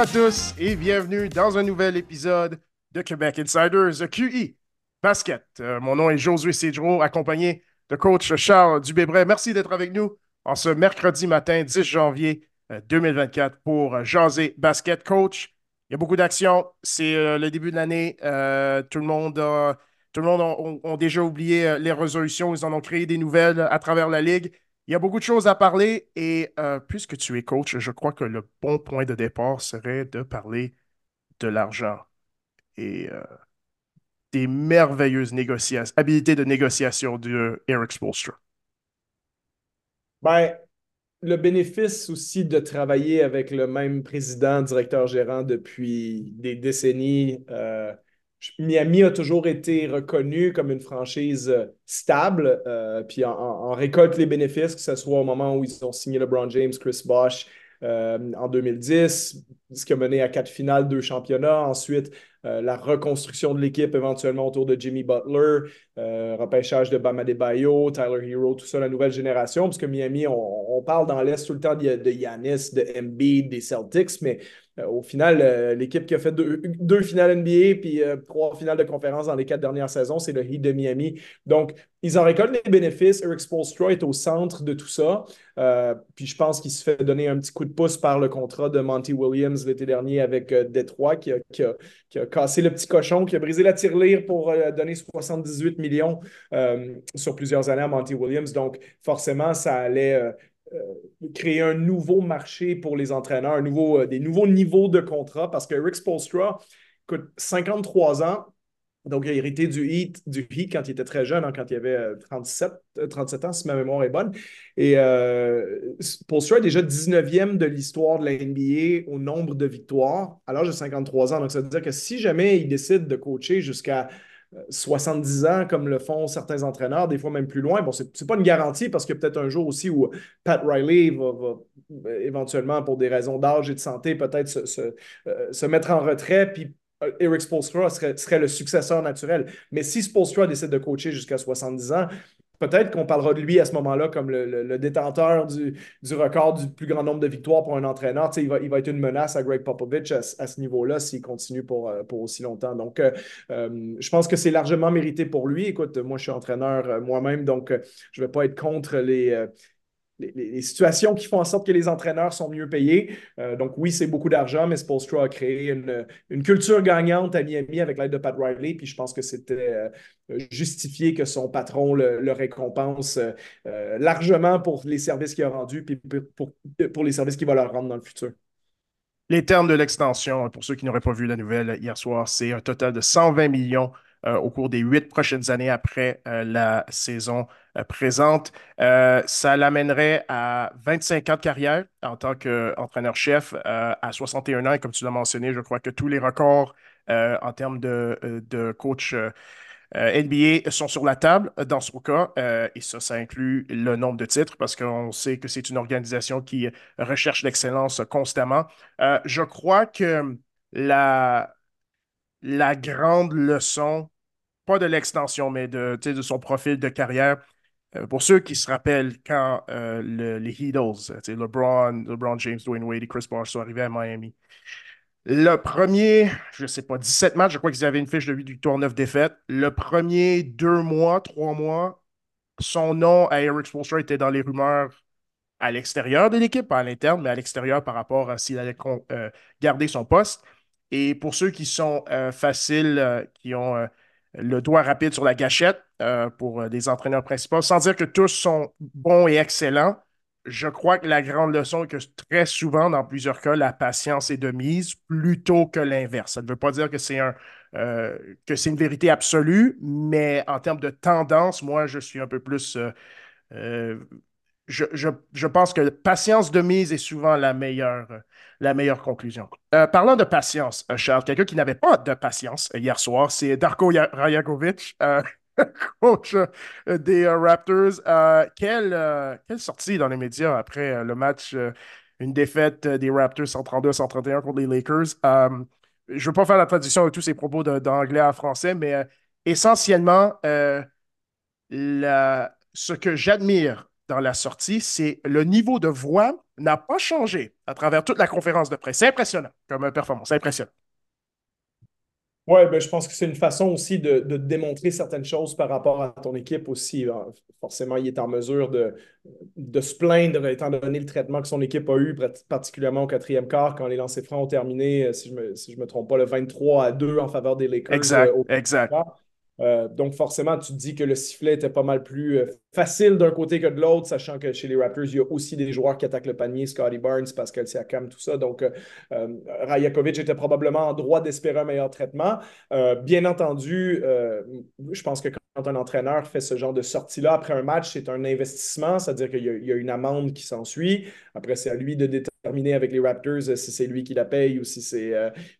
À tous et bienvenue dans un nouvel épisode de Québec Insiders QI Basket. Euh, mon nom est Josué Cédro, accompagné de coach Charles Dubébret. Merci d'être avec nous en ce mercredi matin 10 janvier 2024 euh, pour jaser basket. Coach, il y a beaucoup d'actions. C'est euh, le début de l'année. tout le monde tout le monde a, déjà oublié les résolutions. Ils en ont créé des nouvelles à travers la Ligue. Il y a beaucoup de choses à parler et euh, puisque tu es coach, je crois que le bon point de départ serait de parler de l'argent et euh, des merveilleuses négociations, habilités de négociation de Eric Spolstra. Ben, le bénéfice aussi de travailler avec le même président, directeur gérant depuis des décennies. Euh, Miami a toujours été reconnu comme une franchise euh, stable, euh, puis en, récolte les bénéfices, que ce soit au moment où ils ont signé LeBron James, Chris Bosh euh, en 2010, ce qui a mené à quatre finales, deux championnats. Ensuite, la reconstruction de l'équipe éventuellement autour de Jimmy Butler, repêchage de Bama Bayo, Tyler Hero, tout ça, la nouvelle génération, parce que Miami, on, parle dans l'Est tout le temps de, de Giannis, de Embiid, des Celtics, mais au final, euh, l'équipe qui a fait deux, finales NBA puis euh, trois finales de conférence dans les quatre dernières saisons, c'est le Heat de Miami. Donc, ils en récoltent les bénéfices. Eric Spolstra est au centre de tout ça. puis je pense qu'il se fait donner un petit coup de pouce par le contrat de Monty Williams l'été dernier avec Détroit, qui a, cassé le petit cochon, qui a brisé la tirelire pour donner 78 millions sur plusieurs années à Monty Williams. Donc, forcément, ça allait euh, créer un nouveau marché pour les entraîneurs, un nouveau, euh, des nouveaux niveaux de contrat parce que Rick Spolstra coûte 53 ans. Donc, il a hérité du Heat, du Heat quand il était très jeune, hein, quand il avait 37, euh, 37 ans, si ma mémoire est bonne. Et euh, est déjà 19e de l'histoire de la NBA au nombre de victoires à l'âge de 53 ans. Donc, ça veut dire que si jamais il décide de coacher jusqu'à 70 ans, comme le font certains entraîneurs, des fois même plus loin. Bon, ce n'est pas une garantie parce a peut-être un jour aussi où Pat Riley va, éventuellement, pour des raisons d'âge et de santé, peut-être se, euh, mettre en retrait, puis euh, Eric Spolstra serait, serait, le successeur naturel. Mais si Spolstra décide de coacher jusqu'à 70 ans, peut-être qu'on parlera de lui à ce moment-là comme le, détenteur du, record du plus grand nombre de victoires pour un entraîneur. Il va, il va être une menace à Greg Popovich à, ce niveau-là s'il continue pour, euh, aussi longtemps. Donc, euh, euh, je pense que c'est largement mérité pour lui. Écoute, moi, je suis entraîneur moi-même, donc je ne vais pas être contre les, les, situations qui font en sorte que les entraîneurs sont mieux payés. Euh, donc oui, c'est beaucoup d'argent, mais Spolstra a créé une, culture gagnante à Miami avec l'aide de Pat Riley, puis je pense que c'était euh, justifié que son patron le, récompense euh, largement pour les services qu'il a rendus, puis pour, les services qu'il va leur rendre dans le futur. Les termes de l'extension, pour ceux qui n'auraient pas vu la nouvelle hier soir, c'est un total de 120 millions au cours des huit prochaines années après la saison euh, présente. ça l'amènerait à 25 ans de carrière en tant qu'entraîneur-chef à 61 ans. Et comme tu l'as mentionné, je crois que tous les records en termes de, de coach. NBA sont sur la table dans son cas, et ça, ça inclut le nombre de titres parce qu'on sait que c'est une organisation qui recherche l'excellence constamment. je crois que la, la grande leçon, pas de l'extension, mais de, de son profil de carrière. Euh, pour ceux qui se rappellent quand euh, les Heatles, LeBron, LeBron James, Dwayne Wade et Chris Bosh sont arrivés à Miami. Le premier, je ne sais pas, 17 matchs, je crois qu'ils avaient une fiche de 8 victoires, 9 défaites. Le premier deux mois, trois mois, son nom à Eric Spoelstra était dans les rumeurs à l'extérieur de l'équipe, pas à l'interne, mais à l'extérieur par rapport à s'il allait euh, garder son poste. Et pour ceux qui sont euh, faciles, euh, qui ont euh, le doigt rapide sur la gâchette pour des entraîneurs principaux, sans dire que tous sont bons et excellents, je crois que la grande leçon est que très souvent, dans plusieurs cas, la patience est de mise plutôt que l'inverse. Ça ne veut pas dire que c'est un, que c'est une vérité absolue, mais en termes de tendance, moi, je suis un peu plus je, pense que patience de mise est souvent la meilleure, conclusion. Euh, parlant de patience, euh, Charles, quelqu'un qui n'avait pas de patience hier soir, c'est Darko Rajakovic, euh, coach des Raptors. quelle, sortie dans les médias après le match, une défaite des Raptors 132-131 contre les Lakers? je ne veux pas faire la traduction de tous ces propos d'anglais à français, mais essentiellement, ce que j'admire dans la sortie, c'est le niveau de voix n'a pas changé à travers toute la conférence de presse. C'est impressionnant comme performance, impressionnant. Oui, ben, je pense que c'est une façon aussi de, de, démontrer certaines choses par rapport à ton équipe aussi. Forcément, il est en mesure de, de se plaindre étant donné le traitement que son équipe a eu, particulièrement au quatrième quart, quand les lancers francs ont terminé, euh, si je ne me, si je me trompe pas, le 23 à 2 en faveur des Lakers. Exact, euh, exact. Euh, donc, forcément, tu te dis que le sifflet était pas mal plus euh, facile d'un côté que de l'autre, sachant que chez les Raptors, il y a aussi des joueurs qui attaquent le panier, Scotty Barnes, Pascal Siakam, tout ça. Donc, euh, Rajakovic était probablement en droit d'espérer un meilleur traitement. bien entendu, je pense que quand un entraîneur fait ce genre de sortie-là après un match, c'est un investissement, c'est-à-dire qu'il y, a une amende qui s'ensuit. Après, c'est à lui de déterminer avec les Raptors si c'est lui qui la paye ou si c'est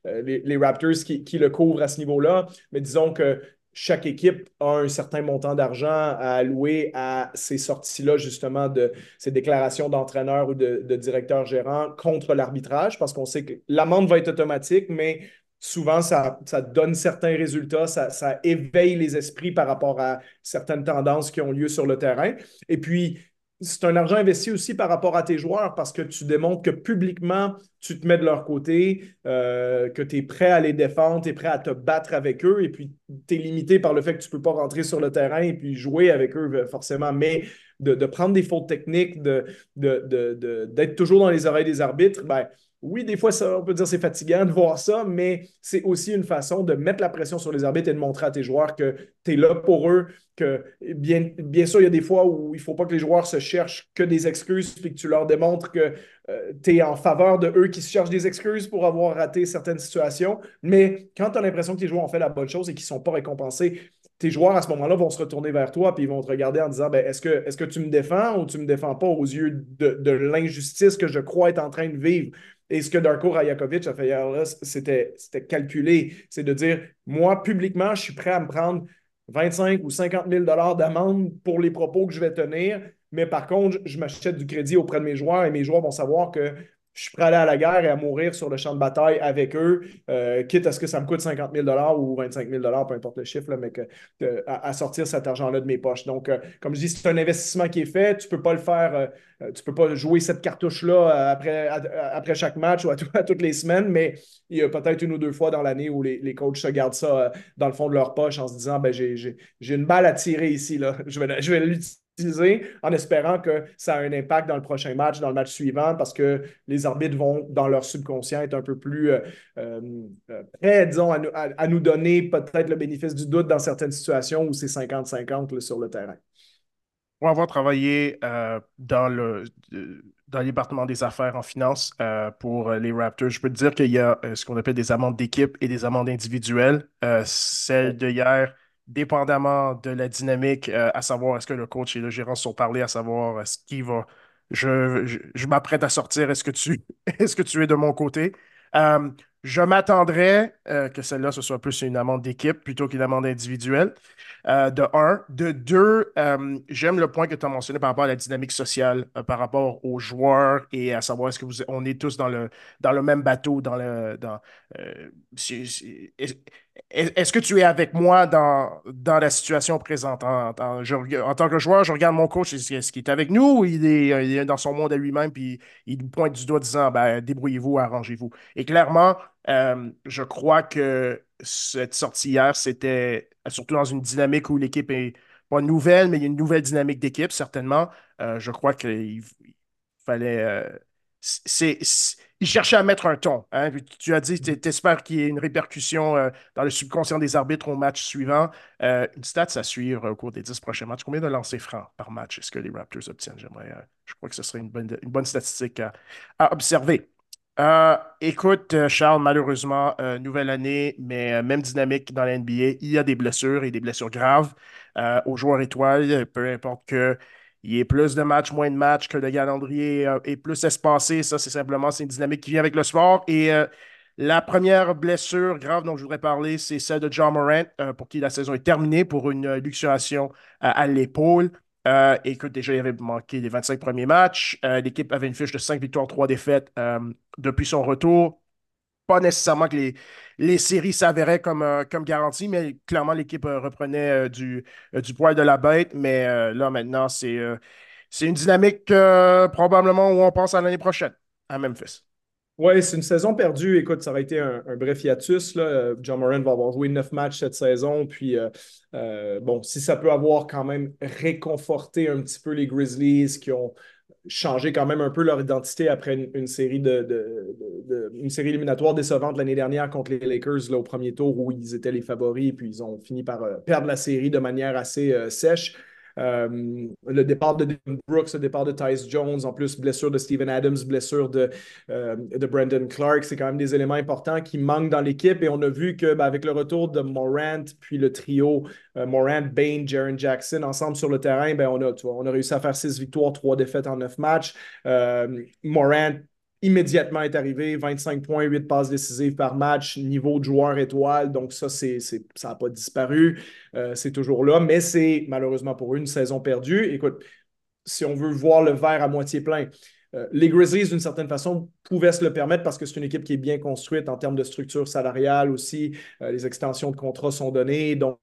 les, Raptors qui le couvrent à ce niveau-là. Mais disons que chaque équipe a un certain montant d'argent à allouer à ces sorties-là, justement, de ces déclarations d'entraîneur ou de, de directeur gérant contre l'arbitrage, parce qu'on sait que l'amende va être automatique, mais souvent, ça, donne certains résultats, ça, éveille les esprits par rapport à certaines tendances qui ont lieu sur le terrain. Et puis, c'est un argent investi aussi par rapport à tes joueurs parce que tu démontres que publiquement, tu te mets de leur côté, euh, que tu es prêt à les défendre, tu es prêt à te battre avec eux et puis tu es limité par le fait que tu ne peux pas rentrer sur le terrain et puis jouer avec eux euh, forcément. Mais de, prendre des fautes techniques, d'être de, de, toujours dans les oreilles des arbitres, ben, oui, des fois, on peut dire c'est fatigant de voir ça, mais c'est aussi une façon de mettre la pression sur les arbitres et de montrer à tes joueurs que tu es là pour eux, que bien, bien sûr, il y a des fois où il ne faut pas que les joueurs se cherchent que des excuses, puis que tu leur démontres que euh, tu es en faveur de eux qui se cherchent des excuses pour avoir raté certaines situations. Mais quand tu as l'impression que tes joueurs ont fait la bonne chose et qu'ils ne sont pas récompensés, tes joueurs à ce moment-là vont se retourner vers toi puis ils vont te regarder en disant ben, est-ce que, est que tu me défends ou tu ne me défends pas aux yeux de, de l'injustice que je crois être en train de vivre? Et ce que Darko Rajakovic a fait hier, c'était calculé. C'est de dire, moi, publiquement, je suis prêt à me prendre 25 ou 50 000 d'amende pour les propos que je vais tenir. Mais par contre, je m'achète du crédit auprès de mes joueurs et mes joueurs vont savoir que je suis prêt à aller à la guerre et à mourir sur le champ de bataille avec eux, euh, quitte à ce que ça me coûte 50 000 ou 25 000 peu importe le chiffre, mais que, à, sortir cet argent-là de mes poches. Donc, euh, comme je dis, c'est un investissement qui est fait. Tu ne peux pas le faire, euh, tu ne peux pas jouer cette cartouche-là après, après chaque match ou à, toutes les semaines, mais il y a peut-être une ou deux fois dans l'année où les, les, coachs se gardent ça dans le fond de leur poche en se disant ben, j'ai une balle à tirer ici, là. je vais, je vais l'utiliser en espérant que ça a un impact dans le prochain match, dans le match suivant, parce que les arbitres vont, dans leur subconscient, être un peu plus euh, euh, euh, prêts, disons, à, nous donner peut-être le bénéfice du doute dans certaines situations où c'est 50-50 sur le terrain. Pour avoir travaillé dans le dans département des affaires en finance pour les Raptors, je peux te dire qu'il y a ce qu'on appelle des amendes d'équipe et des amendes individuelles. celle de hier dépendamment de la dynamique, euh, à savoir est-ce que le coach et le gérant sont parlés, à savoir est-ce qu'il va. Je, je, m'apprête à sortir, est-ce que, tu, est-ce que tu es de mon côté? Euh, je m'attendrais euh, que celle-là, ce soit plus une amende d'équipe plutôt qu'une amende individuelle. de un. De deux, j'aime le point que tu as mentionné par rapport à la dynamique sociale, par rapport aux joueurs et à savoir est-ce que vous, on est tous dans le, dans le même bateau, dans le. Dans, est-ce que tu es avec moi dans, dans la situation présente? En, tant que joueur, je regarde mon coach, est-ce qu'il est avec nous ou il est, dans son monde à lui-même, puis il nous pointe du doigt disant ben, débrouillez-vous, arrangez-vous. Et clairement, euh, je crois que cette sortie hier, c'était surtout dans une dynamique où l'équipe est pas nouvelle, mais il y a une nouvelle dynamique d'équipe, certainement. Euh, je crois qu'il fallait. Euh, c'est il cherchait à mettre un ton. Hein. Tu as dit, tu espères qu'il y ait une répercussion dans le subconscient des arbitres au match suivant. Une stat à suivre au cours des dix prochains matchs. Combien de lancers francs par match est-ce que les Raptors obtiennent? J'aimerais, je crois que ce serait une bonne, une bonne statistique à, observer. Écoute, Charles, malheureusement, nouvelle année, mais même dynamique dans la NBA. Il y a des blessures et des blessures graves aux joueurs étoiles, peu importe que il y a plus de matchs, moins de matchs, que le calendrier euh, est plus espacé. Ça, c'est simplement une dynamique qui vient avec le sport. Et euh, la première blessure grave dont je voudrais parler, c'est celle de John Morant, euh, pour qui la saison est terminée pour une luxuration à l'épaule. Écoute, déjà, il avait manqué les 25 premiers matchs. L'équipe avait une fiche de 5 victoires, 3 défaites depuis son retour pas nécessairement que les, les séries s'avéraient comme, euh, comme garantie, mais clairement, l'équipe euh, reprenait euh, du, du poil de la bête. Mais là, maintenant, c'est une dynamique euh, probablement où on pense à l'année prochaine, à Memphis. Oui, c'est une saison perdue. Écoute, ça aurait été un, bref hiatus. Là. John Moran va avoir joué neuf matchs cette saison. Puis, euh, euh, bon, si ça peut avoir quand même réconforté un petit peu les Grizzlies qui ont changé quand même un peu leur identité après une, série, de, une série éliminatoire décevante l'année dernière contre les Lakers là, au premier tour où ils étaient les favoris. Puis, ils ont fini par perdre la série de manière assez sèche. Euh, le départ de Brooks, le départ de Tyce Jones, en plus blessure de Steven Adams, blessure de, euh, de Brandon Clark, c'est quand même des éléments importants qui manquent dans l'équipe et on a vu que ben, avec le retour de Morant puis le trio euh, Morant, Bain, Jaron Jackson ensemble sur le terrain, ben, on, a, on a réussi à faire six victoires, trois défaites en neuf matchs. Morant immédiatement est arrivé, 25 points, 8 passes décisives par match, niveau de joueur étoile. Donc, ça, c'est, ça n'a pas disparu. Euh, c'est toujours là, mais c'est malheureusement pour une saison perdue. Écoute, si on veut voir le verre à moitié plein, euh, les Grizzlies, d'une certaine façon, pouvaient se le permettre parce que c'est une équipe qui est bien construite en termes de structure salariale aussi. Euh, les extensions de contrats sont données. Donc,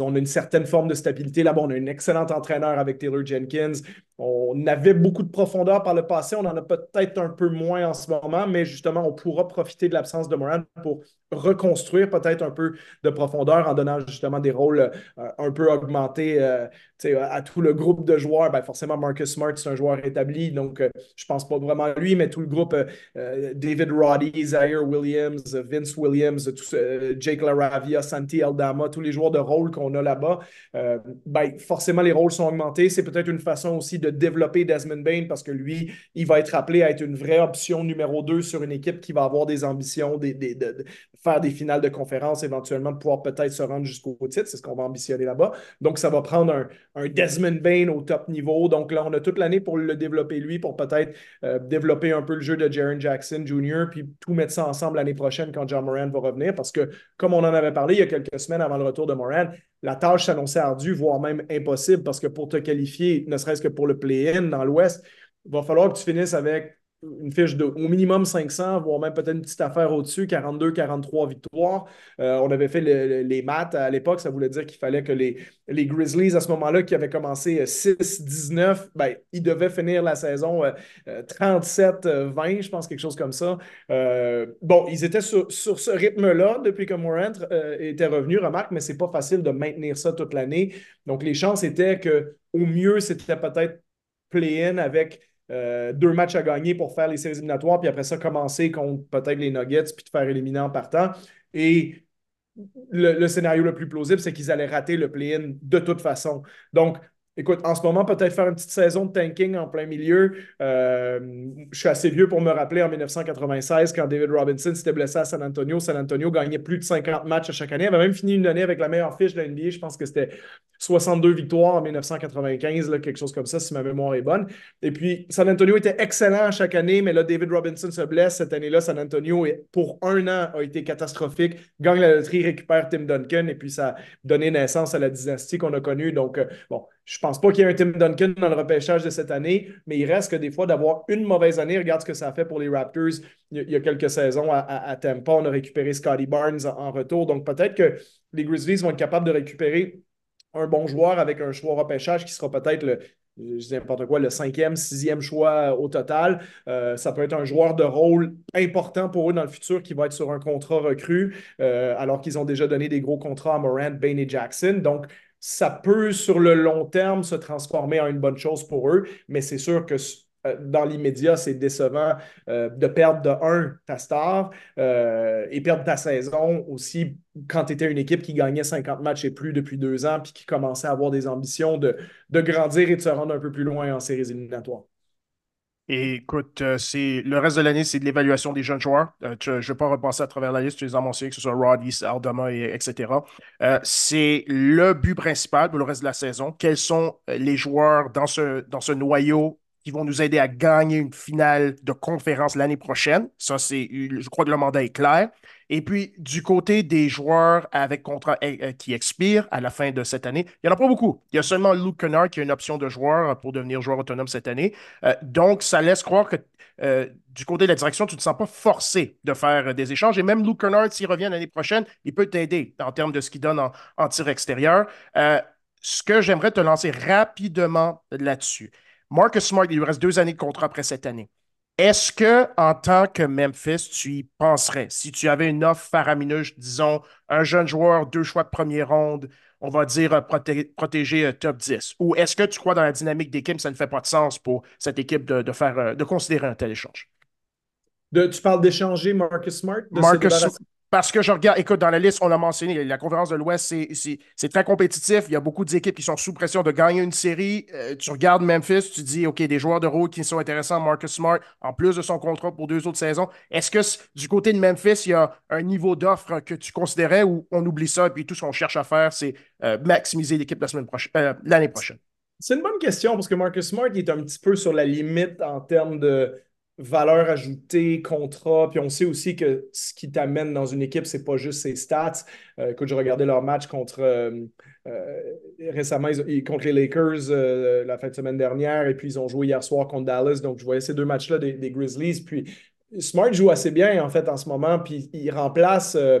on a une certaine forme de stabilité. Là-bas, on a un excellent entraîneur avec Taylor Jenkins. On avait beaucoup de profondeur par le passé, on en a peut-être un peu moins en ce moment, mais justement, on pourra profiter de l'absence de Moran pour reconstruire peut-être un peu de profondeur en donnant justement des rôles euh, un peu augmentés euh, à tout le groupe de joueurs. Ben, forcément, Marcus Smart, c'est un joueur établi, donc euh, je ne pense pas vraiment à lui, mais tout le groupe, David Roddy, Zaire Williams, Vince Williams, Jake Laravia, Santi Aldama, tous les joueurs de rôle qu'on a là-bas, ben, forcément, les rôles sont augmentés. C'est peut-être une façon aussi de de développer Desmond Bain parce que lui, il va être appelé à être une vraie option numéro 2 sur une équipe qui va avoir des ambitions, de, faire des finales de conférence, éventuellement pouvoir peut-être se rendre jusqu'au titre. C'est ce qu'on va ambitionner là-bas. Donc, ça va prendre un, Desmond Bain au top niveau. Donc là, on a toute l'année pour le développer lui, pour peut-être euh, développer un peu le jeu de Jaron Jackson Jr., puis tout mettre ça ensemble l'année prochaine quand John Moran va revenir. Parce que, comme on en avait parlé il y a quelques semaines avant le retour de Moran, la tâche s'annonçait ardue, voire même impossible, parce que pour te qualifier, ne serait-ce que pour le play-in dans l'Ouest, il va falloir que tu finisses avec une fiche de au minimum 500, voire même peut-être une petite affaire au-dessus, 42, 43 victoires. Euh, on avait fait les maths à l'époque, ça voulait dire qu'il fallait que les, les Grizzlies, à ce moment-là, qui avaient commencé 6-19, euh, ben, ils devaient finir la saison 37-20, euh, je pense, quelque chose comme ça. bon, ils étaient sur, ce rythme-là depuis que Morant était revenu, remarque, mais c'est pas facile de maintenir ça toute l'année. Donc, les chances étaient que au mieux, c'était peut-être play-in avec euh, deux matchs à gagner pour faire les séries éliminatoires, puis après ça, commencer contre peut-être les Nuggets, puis te faire éliminer en partant. Et le, scénario le plus plausible, c'est qu'ils allaient rater le play-in de toute façon. Donc, Écoute, en ce moment, peut-être faire une petite saison de tanking en plein milieu. Euh, je suis assez vieux pour me rappeler en 1996, quand David Robinson s'était blessé à San Antonio. San Antonio gagnait plus de 50 matchs à chaque année. Il avait même fini une année avec la meilleure fiche de la NBA. Je pense que c'était 62 victoires en 1995, quelque chose comme ça, si ma mémoire est bonne. Et puis, San Antonio était excellent chaque année, mais là, David Robinson se blesse. Cette année-là, San Antonio, pour un an, a été catastrophique. Gagne la loterie, récupère Tim Duncan, et puis ça a donné naissance à la dynastie qu'on a connue. Donc, euh, bon, je ne pense pas qu'il y ait un Tim Duncan dans le repêchage de cette année, mais il reste que des fois d'avoir une mauvaise année. Regarde ce que ça a fait pour les Raptors il y a, quelques saisons à, Tampa. On a récupéré Scotty Barnes en, retour. Donc peut-être que les Grizzlies vont être capables de récupérer un bon joueur avec un choix repêchage qui sera peut-être le, je quoi, le cinquième, sixième choix au total. Euh, ça peut être un joueur de rôle important pour eux dans le futur qui va être sur un contrat recru, euh, alors qu'ils ont déjà donné des gros contrats à Morant, Bain et Jackson. Donc, ça peut, sur le long terme, se transformer en une bonne chose pour eux, mais c'est sûr que euh, dans l'immédiat, c'est décevant euh, de perdre de un ta star euh, et perdre ta saison aussi quand tu étais une équipe qui gagnait 50 matchs et plus depuis deux ans puis qui commençait à avoir des ambitions de, de grandir et de se rendre un peu plus loin en séries éliminatoires. Et écoute, euh, c'est le reste de l'année, c'est de l'évaluation des jeunes joueurs. Euh, je ne vais pas repasser à travers la liste, tu les as mentionnés, que ce soit Roddy, Aldama, et, etc. Euh, c'est le but principal pour le reste de la saison. Quels sont les joueurs dans ce, dans ce noyau qui vont nous aider à gagner une finale de conférence l'année prochaine? Ça, c'est, je crois que le mandat est clair. Et puis, du côté des joueurs avec contrat eh, eh, qui expire à la fin de cette année, il n'y en a pas beaucoup. Il y a seulement Luke Kennard qui a une option de joueur pour devenir joueur autonome cette année. Euh, donc, ça laisse croire que euh, du côté de la direction, tu ne te sens pas forcé de faire des échanges. Et même Luke Kennard, s'il revient l'année prochaine, il peut t'aider en termes de ce qu'il donne en, tir extérieur. Euh, ce que j'aimerais te lancer rapidement là-dessus. Marcus Smart, il lui reste deux années de contrat après cette année. Est-ce que, en tant que Memphis, tu y penserais? Si tu avais une offre faramineuse, disons, un jeune joueur, deux choix de première ronde, on va dire euh, protéger euh, top 10? Ou est-ce que tu crois dans la dynamique d'équipe, ça ne fait pas de sens pour cette équipe de, faire, euh, de considérer un tel échange? tu parles d'échanger Marcus Smart? Marcus, parce que je regarde, écoute, dans la liste, on l'a mentionné, la conférence de l'Ouest, c'est très compétitif. Il y a beaucoup d'équipes qui sont sous pression de gagner une série. Euh, tu regardes Memphis, tu dis, OK, des joueurs de rôle qui sont intéressants, Marcus Smart, en plus de son contrat pour deux autres saisons. Est-ce que du côté de Memphis, il y a un niveau d'offre que tu considérais ou on oublie ça et puis tout ce qu'on cherche à faire, c'est euh, maximiser l'équipe prochaine, euh, l'année prochaine? C'est une bonne question parce que Marcus Smart il est un petit peu sur la limite en termes de valeur ajoutée, contrat. Puis on sait aussi que ce qui t'amène dans une équipe, c'est pas juste ses stats. Euh, écoute, je regardais leur match contre euh, euh, récemment contre les Lakers la fin de semaine dernière, et puis ils ont joué hier soir contre Dallas. Donc je voyais ces deux matchs-là des, Grizzlies. Puis Smart joue assez bien en fait en ce moment, puis il remplace euh, euh,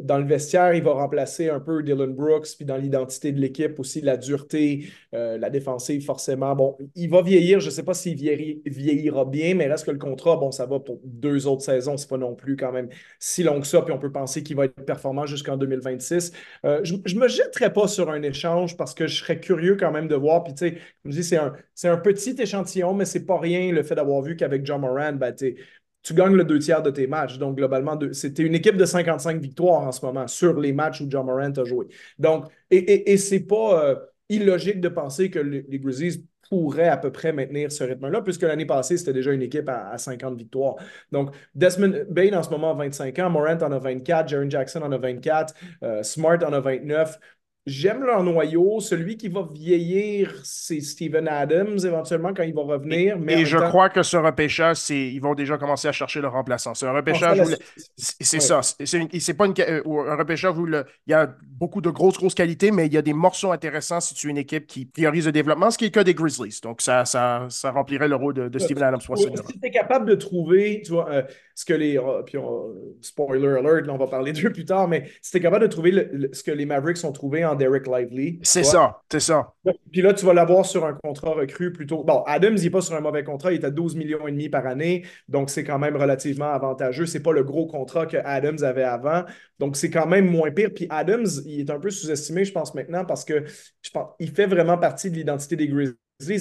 dans le vestiaire, il va remplacer un peu Dylan Brooks, puis dans l'identité de l'équipe aussi la dureté, euh, la défensive forcément. Bon, il va vieillir, je ne sais pas s'il vieillira bien, mais reste que le contrat, bon, ça va pour deux autres saisons, c'est pas non plus quand même si long que ça, puis on peut penser qu'il va être performant jusqu'en 2026. je, ne me jetterai pas sur un échange parce que je serais curieux quand même de voir, puis tu sais, comme je dis, c'est un, un petit échantillon, mais c'est pas rien le fait d'avoir vu qu'avec John Moran, ben, tu gagnes le deux tiers de tes matchs. Donc, globalement, c'était une équipe de 55 victoires en ce moment sur les matchs où John Morant a joué. Donc, et, et, et c'est pas euh, illogique de penser que les, Grizzlies pourraient à peu près maintenir ce rythme-là, puisque l'année passée, c'était déjà une équipe à, 50 victoires. Donc, Desmond Bain en ce moment a 25 ans, Morant en a 24, Jaron Jackson en a 24, euh, Smart en a 29. J'aime leur noyau. Celui qui va vieillir, c'est Steven Adams, éventuellement, quand il va revenir. Et, mais je crois que ce repêchage, ils vont déjà commencer à chercher le remplaçant. C'est un repêchage où. C'est ça. C'est pas une... Euh, un repêchage où il y a beaucoup de grosses, grosses qualités, mais il y a des morceaux intéressants si tu es une équipe qui priorise le développement, ce qui est le cas des Grizzlies. Donc, ça, ça, ça remplirait le rôle de, Steven Adams. Si tu es capable de trouver, tu vois, euh, ce que les. Oh, puis spoiler alert, on va parler d'eux plus tard, mais si tu es capable de trouver ce que les Mavericks ont trouvé en Derek Lively. C'est ça, c'est ça. Puis là, tu vas l'avoir sur un contrat recru plutôt. Bon, Adams, il n'est pas sur un mauvais contrat, il est à 12 millions et demi par année, donc c'est quand même relativement avantageux. C'est pas le gros contrat que Adams avait avant, donc c'est quand même moins pire. Puis Adams, il est un peu sous-estimé, je pense, maintenant, parce que je pense il fait vraiment partie de l'identité des Grizzlies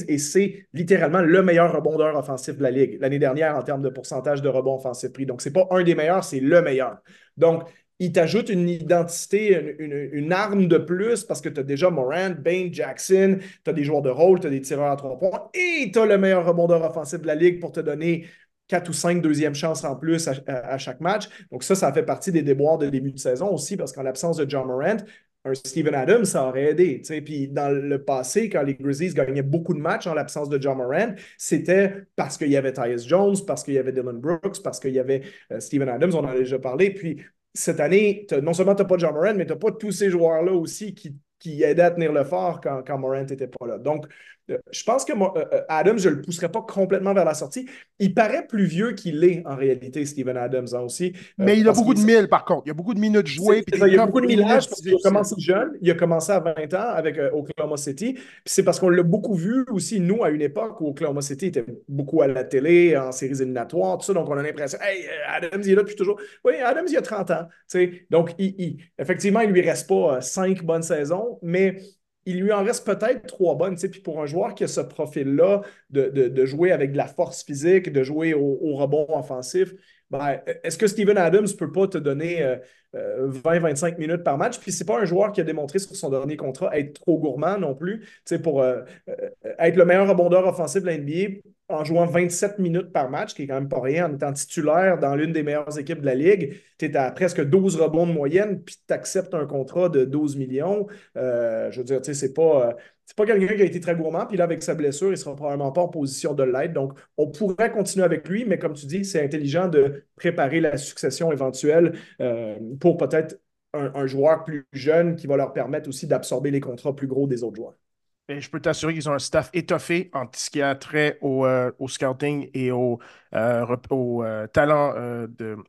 et c'est littéralement le meilleur rebondeur offensif de la Ligue l'année dernière en termes de pourcentage de rebond offensif pris. Donc, ce n'est pas un des meilleurs, c'est le meilleur. Donc, il t'ajoute une identité, une, arme de plus parce que tu as déjà Morant, Bain, Jackson, tu as des joueurs de rôle, tu as des tireurs à trois points et tu as le meilleur rebondeur offensif de la Ligue pour te donner quatre ou cinq deuxièmes chances en plus à, chaque match. Donc ça, ça fait partie des déboires de début de saison aussi parce qu'en l'absence de John Morant, un Steven Adams, ça aurait aidé. Puis dans le passé, quand les Grizzlies gagnaient beaucoup de matchs en l'absence de John Morant, c'était parce qu'il y avait Tyus Jones, parce qu'il y avait Dylan Brooks, parce qu'il y avait euh, Steven Adams, on en a déjà parlé. Puis cette année, non seulement tu n'as pas John Morant, mais tu n'as pas tous ces joueurs-là aussi qui, qui aidaient à tenir le fort quand, quand Morant n'était pas là. Donc, je pense que euh, euh, Adams, je ne le pousserai pas complètement vers la sortie. Il paraît plus vieux qu'il est en réalité, Steven Adams hein, aussi. Mais il a beaucoup de mille, par contre. Il y a beaucoup de minutes jouées. il a beaucoup de millage parce qu'il a commencé jeune. Il a commencé à 20 ans avec Oklahoma City. Puis c'est parce qu'on l'a beaucoup vu aussi, nous, à une époque où Oklahoma City était beaucoup à la télé, en séries éliminatoires, tout ça. Donc on a l'impression, hey, Adams, il est là depuis toujours. Oui, Adams, il a 30 ans. Donc, il, effectivement, il ne lui reste pas cinq bonnes saisons, mais il lui en reste peut-être trois bonnes. Pour un joueur qui a ce profil-là de, jouer avec de la force physique, de jouer au, rebond offensif, ben, est-ce que Steven Adams ne peut pas te donner 20-25 euh, euh, minutes par match? Puis c'est pas un joueur qui a démontré sur son dernier contrat être trop gourmand non plus. Pour euh, être le meilleur rebondeur offensif de la NBA, en jouant 27 minutes par match, qui est quand même pas rien, en étant titulaire dans l'une des meilleures équipes de la Ligue, tu es à presque 12 rebonds de moyenne, puis tu acceptes un contrat de 12 millions. Euh, je veux dire, tu sais, c'est pas, euh, pas quelqu'un qui a été très gourmand, puis là, avec sa blessure, il sera probablement pas en position de l'aide. Donc, on pourrait continuer avec lui, mais comme tu dis, c'est intelligent de préparer la succession éventuelle euh, pour peut-être un joueur plus jeune qui va leur permettre aussi d'absorber les contrats plus gros des autres joueurs. Et je peux t'assurer qu'ils ont un staff étoffé en ce qui a trait au, euh, scouting et au, euh, au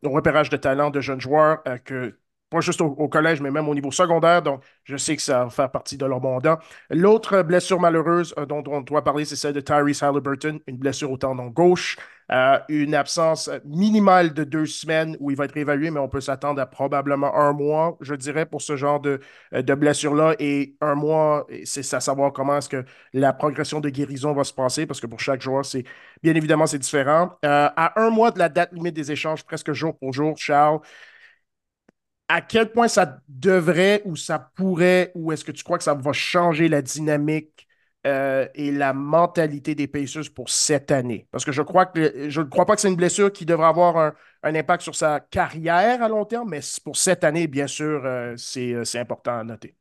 repérage de talent de jeunes joueurs que pas juste au, collège, mais même au niveau secondaire. Donc, je sais que ça va faire partie de leur mandat. L'autre blessure malheureuse euh, dont on doit parler, c'est celle de Tyrese Halliburton, une blessure au tendon gauche. Euh, une absence minimale de deux semaines où il va être évalué, mais on peut s'attendre à probablement un mois, je dirais, pour ce genre de, euh, de blessure-là. Et un mois, c'est à savoir comment est-ce que la progression de guérison va se passer, parce que pour chaque joueur, c'est bien évidemment, c'est différent. à un mois de la date limite des échanges, presque jour pour jour, Charles, à quel point ça devrait ou ça pourrait, ou est-ce que tu crois que ça va changer la dynamique euh, et la mentalité des Pacers pour cette année? Parce que je crois que je ne crois pas que c'est une blessure qui devrait avoir un, impact sur sa carrière à long terme, mais pour cette année, bien sûr, euh, euh, c'est important à noter.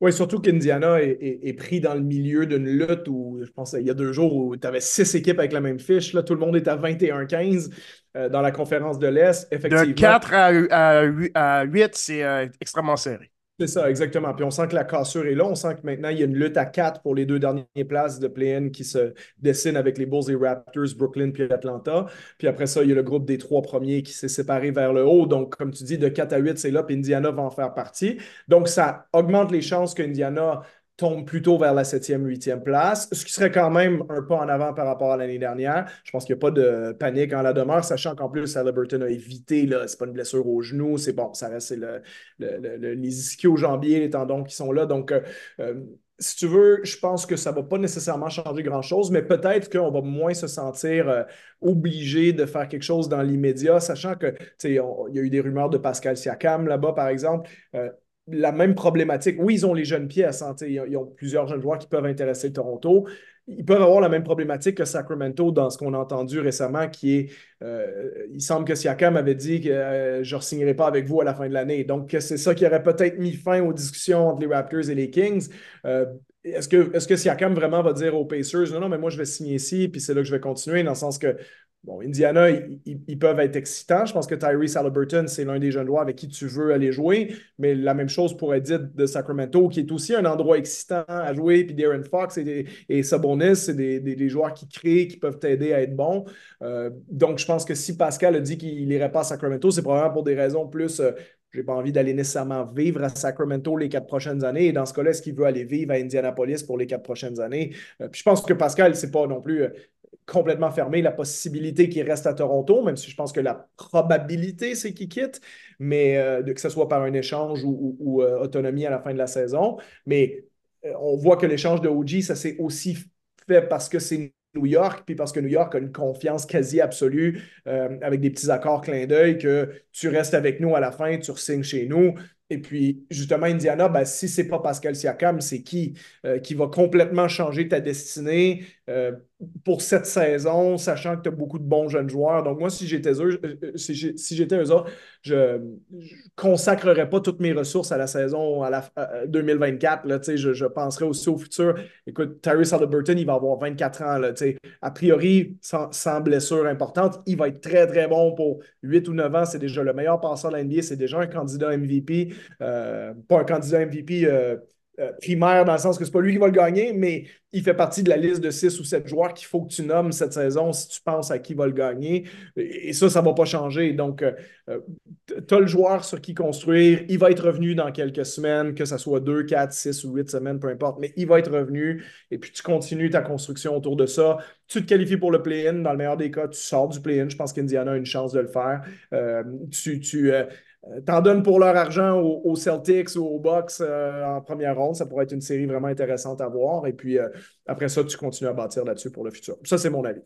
Oui, surtout qu'Indiana est, pris dans le milieu d'une lutte où, je pense, il y a deux jours où tu avais six équipes avec la même fiche. Là, tout le monde est à 21-15 dans la conférence de l'Est. De 4 à, à 8, c'est extrêmement serré. C'est ça, exactement. Puis on sent que la cassure est là. On sent que maintenant, il y a une lutte à quatre pour les deux dernières places de play-in qui se dessinent avec les Bulls et Raptors, Brooklyn puis Atlanta. Puis après ça, il y a le groupe des trois premiers qui s'est séparé vers le haut. Donc, comme tu dis, de 4 à 8, c'est là, puis Indiana va en faire partie. Donc, ça augmente les chances qu'Indiana tombe plutôt vers la septième, huitième place, ce qui serait quand même un pas en avant par rapport à l'année dernière. Je pense qu'il n'y a pas de panique en la demeure, sachant qu'en plus, Halliburton a évité, là, c'est pas une blessure au genou, c'est bon, ça reste le, les ischio-jambiers, les tendons qui sont là. Donc, euh, euh, si tu veux, je pense que ça ne va pas nécessairement changer grand-chose, mais peut-être qu'on va moins se sentir euh, obligé de faire quelque chose dans l'immédiat, sachant que, il y a eu des rumeurs de Pascal Siakam là-bas, par exemple la même problématique. Oui, ils ont les jeunes pièces. santé. ils, ont plusieurs jeunes joueurs qui peuvent intéresser Toronto. Ils peuvent avoir la même problématique que Sacramento dans ce qu'on a entendu récemment, qui est, euh, il semble que Siakam avait dit que euh, je ne signerai pas avec vous à la fin de l'année. Donc, c'est ça qui aurait peut-être mis fin aux discussions entre les Raptors et les Kings. Euh, est-ce que, est que Siakam vraiment va dire aux Pacers, non, non, mais moi, je vais signer ici, puis c'est là que je vais continuer, dans le sens que Bon, Indiana, ils, peuvent être excitants. Je pense que Tyrese Halliburton, c'est l'un des jeunes joueurs avec qui tu veux aller jouer. Mais la même chose pourrait être dire de Sacramento, qui est aussi un endroit excitant à jouer. Puis Darren Fox et, Sabonis, c'est des, joueurs qui créent, qui peuvent t'aider à être bon. Euh, donc, je pense que si Pascal a dit qu'il n'irait pas à Sacramento, c'est probablement pour des raisons plus euh, je n'ai pas envie d'aller nécessairement vivre à Sacramento les quatre prochaines années. Et dans ce cas-là, est-ce qu'il veut aller vivre à Indianapolis pour les quatre prochaines années? Euh, puis je pense que Pascal, c'est pas non plus complètement fermé la possibilité qu'il reste à Toronto, même si je pense que la probabilité, c'est qu'il quitte, mais euh, que ce soit par un échange ou, euh, autonomie à la fin de la saison. Mais euh, on voit que l'échange de OG, ça s'est aussi fait parce que c'est New York, puis parce que New York a une confiance quasi absolue avec des petits accords clin d'œil que tu restes avec nous à la fin, tu signes chez nous. Et puis, justement, Indiana, ben, si ce n'est pas Pascal Siakam, c'est qui qui va complètement changer ta destinée euh, pour cette saison, sachant que tu as beaucoup de bons jeunes joueurs. Donc, moi, si j'étais eux, euh, si j'étais eux autres, je ne consacrerais pas toutes mes ressources à la saison à la, 2024. Là, je, je penserais aussi au futur. Écoute, Tyrese Halliburton, il va avoir 24 ans. Là, a priori, sans, blessure importante, il va être très, très bon pour 8 ou 9 ans. C'est déjà le meilleur passeur de la NBA. C'est déjà un candidat MVP. Euh, pas un candidat MVP euh, euh, primaire dans le sens que c'est pas lui qui va le gagner, mais il fait partie de la liste de 6 ou 7 joueurs qu'il faut que tu nommes cette saison si tu penses à qui va le gagner. Et ça, ça va pas changer. Donc, tu as le joueur sur qui construire. Il va être revenu dans quelques semaines, que ce soit 2, 4, 6 ou 8 semaines, peu importe, mais il va être revenu. Et puis, tu continues ta construction autour de ça. Tu te qualifies pour le play-in. Dans le meilleur des cas, tu sors du play-in. Je pense qu'Indiana a une chance de le faire. tu. tu euh, t'en donnes pour leur argent aux, Celtics ou aux Bucks euh, en première ronde. Ça pourrait être une série vraiment intéressante à voir. Et puis euh, après ça, tu continues à bâtir là-dessus pour le futur. Ça, c'est mon avis.